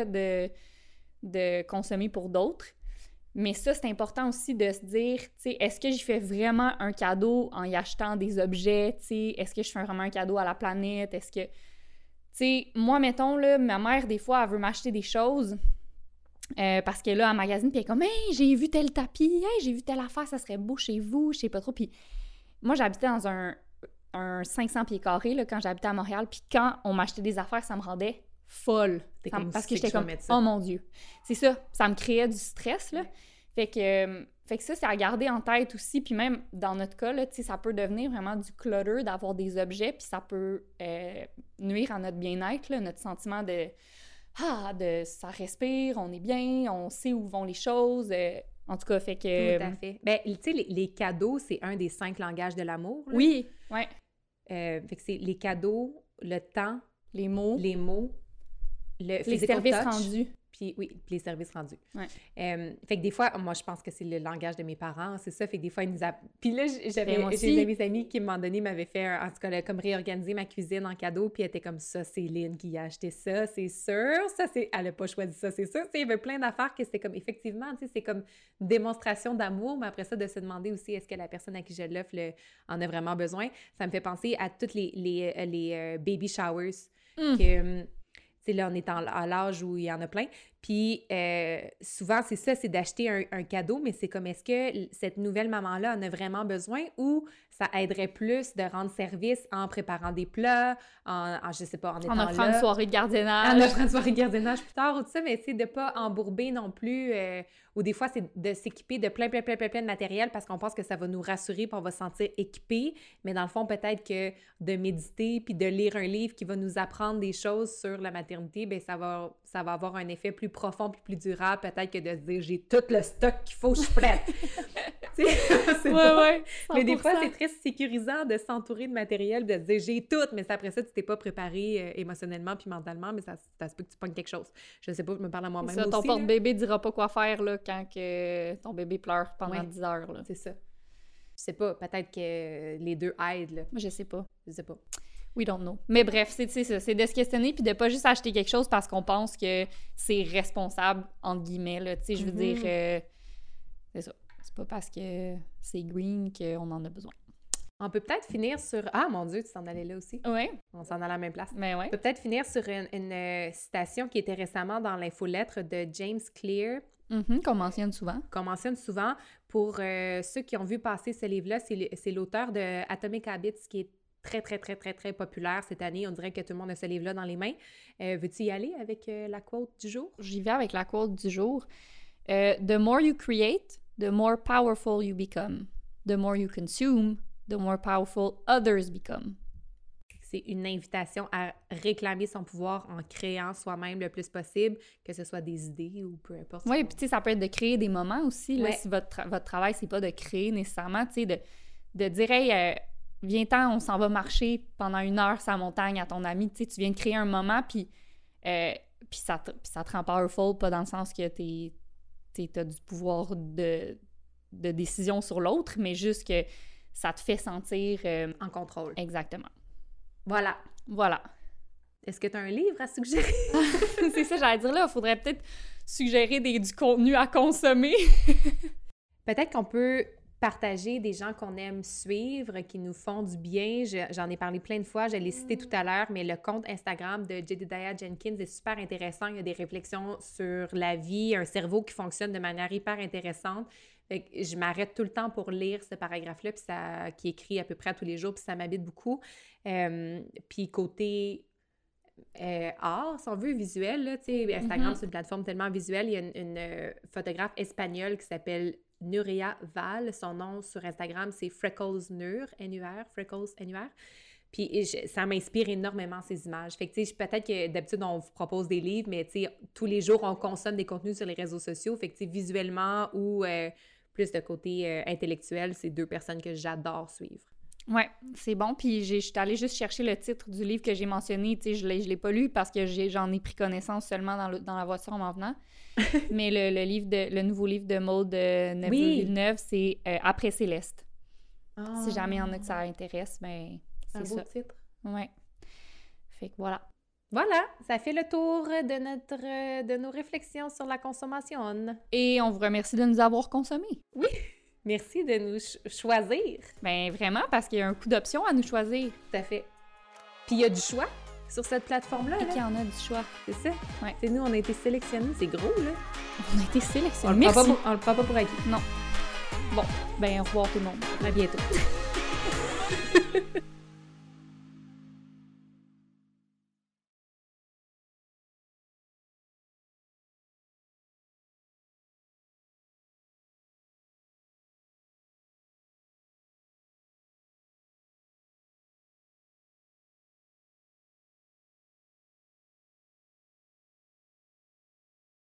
de, consommer pour d'autres. Mais ça, c'est important aussi de se dire, tu sais, est-ce que j'y fais vraiment un cadeau en y achetant des objets, tu est-ce que je fais vraiment un cadeau à la planète, est-ce que, tu sais, moi, mettons, là, ma mère, des fois, elle veut m'acheter des choses, euh, parce qu'elle là, en magazine, puis elle est comme, hey, j'ai vu tel tapis, hey, j'ai vu telle affaire, ça serait beau chez vous, je sais pas trop. Puis moi, j'habitais dans un, un 500 pieds carrés là, quand j'habitais à Montréal. Puis quand on m'achetait des affaires, ça me rendait folle. parce que j'étais comme, oh mon Dieu. C'est ça, ça me créait du stress. Là. Fait, que, euh, fait que ça, c'est à garder en tête aussi. Puis même dans notre cas, là, ça peut devenir vraiment du clutter d'avoir des objets. Puis ça peut euh, nuire à notre bien-être, notre sentiment de ah, de ça respire, on est bien, on sait où vont les choses. Euh, en tout cas, fait que. Tout à fait. Ben, tu sais, les, cadeaux, c'est un des cinq langages de l'amour. Oui, ouais. Euh, fait que c'est les cadeaux, le temps, les mots, les mots, le les services rendus. Puis oui, les services rendus. Ouais. Euh, fait que des fois, moi, je pense que c'est le langage de mes parents, c'est ça. Fait que des fois, ils nous a... Puis là, j'avais Ben, mes amis qui, à un moment donné, m'avaient fait, un- en tout cas, là, comme réorganiser ma cuisine en cadeau, puis elle était comme ça, c'est Lynn qui a acheté ça, c'est sûr. Ça, c'est... Elle a pas choisi ça, c'est sûr. Tu sais, il y avait plein d'affaires que c'était comme, effectivement, tu sais, c'est comme une démonstration d'amour, mais après ça, de se demander aussi, est-ce que la personne à qui je l'offre le- en a vraiment besoin? Ça me fait penser à toutes les, les, euh, les, euh, baby showers Mm. que... sais, là, on est en- à l'âge où il y en a plein. Puis euh, souvent, c'est ça, c'est d'acheter un, un cadeau, mais c'est comme est-ce que cette nouvelle maman-là en a vraiment besoin ou ça aiderait plus de rendre service en préparant des plats, en, en, je sais pas, en étant On offrant là? une soirée de gardiennage. En offrant une soirée de gardiennage plus tard ou tout ça, mais sais, de pas embourber non plus. euh, ou des fois, c'est de s'équiper de plein, plein, plein, plein, plein de matériel parce qu'on pense que ça va nous rassurer puis on va se sentir équipé. Mais dans le fond, peut-être que de méditer puis de lire un livre qui va nous apprendre des choses sur la maternité, ben ça va, ça va avoir un effet plus profond puis plus durable, peut-être que de se dire j'ai tout le stock qu'il faut, je suis prête. (laughs) Tu sais, (laughs) c'est Ouais, bon. ouais. Mais des fois, 100%. c'est très sécurisant de s'entourer de matériel, de se dire j'ai tout, mais après ça, tu t'es pas préparé euh, émotionnellement puis mentalement, mais ça, ça se peut que tu pognes quelque chose. Je sais pas, je me parle à moi-même. Ça, ton porte-bébé dira pas quoi faire là, quand que ton bébé pleure pendant Ouais. 10 heures. Là. C'est ça. Je sais pas, peut-être que les deux aident, là. Moi, je sais pas. Je sais pas. We don't know. Mais bref, c'est ça, c'est de se questionner puis de pas juste acheter quelque chose parce qu'on pense que c'est responsable, entre guillemets. Là. Je veux dire, euh, c'est ça. C'est pas parce que c'est green qu'on en a besoin. On peut peut-être finir sur. Ah mon Dieu, tu t'en allais là aussi. Ouais, On s'en allait à la même place. mais ouais. On peut peut-être finir sur une, une, euh, citation qui était récemment dans l'infolettre de James Clear. Qu'on mentionne souvent. qu'on mentionne souvent. Pour euh, ceux qui ont vu passer ce livre-là, c'est l'auteur de Atomic Habits qui est très, très, très, très, très populaire cette année. On dirait que tout le monde a ce livre-là dans les mains. Euh, Veux-tu y aller avec euh, la quote du jour? J'y vais avec la quote du jour. The more you create, the more powerful you become. The more you consume, the more powerful others become. C'est une invitation à réclamer son pouvoir en créant soi-même le plus possible, que ce soit des idées ou peu importe. Oui, puis tu sais, ça peut être de créer des moments aussi. Là, Ouais. Si votre, tra- votre travail, c'est pas de créer nécessairement, tu sais, de, de dire, hey, euh, viens-t'en, on s'en va marcher pendant une heure sa montagne à ton ami. Tu sais, tu viens de créer un moment, puis, euh, puis, ça, te, puis ça te rend powerful, pas dans le sens que t'es, t'es, t'as du pouvoir de, de décision sur l'autre, mais juste que ça te fait sentir. euh, en contrôle. exactement. Voilà. Voilà. Est-ce que tu as un livre à suggérer? (laughs) c'est ça, j'allais dire là, il faudrait peut-être suggérer des, du contenu à consommer. (laughs) Peut-être qu'on peut partager des gens qu'on aime suivre, qui nous font du bien. Je- J'en ai parlé plein de fois, je l'ai cité tout à l'heure, mais le compte Instagram de Jedediah Jenkins est super intéressant. Il y a des réflexions sur la vie, un cerveau qui fonctionne de manière hyper intéressante. Fait que je m'arrête tout le temps pour lire ce paragraphe-là, puis ça, qui est écrit à peu près à tous les jours, puis ça m'habite beaucoup. Euh, puis côté euh, art, si on veut, visuel, là, sais, Instagram, c'est une plateforme tellement visuelle. Il y a une, une, euh, photographe espagnole qui s'appelle Nuria Val. Son nom sur Instagram, c'est Freckles Nur, N-U-R, Freckles N-U-R. Puis je- ça m'inspire énormément ces images. Fait que, peut-être que d'habitude, on vous propose des livres, mais tous les jours, on consomme des contenus sur les réseaux sociaux. Fait que, visuellement ou euh, plus de côté euh, intellectuel, c'est deux personnes que j'adore suivre. Ouais, c'est bon. Puis je suis allée juste chercher le titre du livre que j'ai mentionné. Tu sais, je l'ai, je l'ai pas lu parce que j'en ai pris connaissance seulement dans, le- dans la voiture en m'en venant. (laughs) Mais le, le livre de, le nouveau livre de Maud de Oui. Villeneuve, c'est euh, Après Céleste. Ah. Si jamais il y en a que ça intéresse, ben un c'est beau ça. titre. Ouais. Fait que voilà. Voilà, ça fait le tour de, notre, de nos réflexions sur la consommation. Et on vous remercie de nous avoir consommés. (laughs) Merci de nous ch- choisir. Ben vraiment, parce qu'il y a un coup d'option à nous choisir. Tout à fait. Puis il y a du choix sur cette plateforme-là. Et qu'il y en a du choix. C'est ça. Ouais. C'est nous, on a été sélectionnés. C'est gros, là. On a été On sélectionnés. le, prend Merci. pas pour, on le prend pas pour acquis. Ben au revoir tout le monde. À bientôt. (laughs)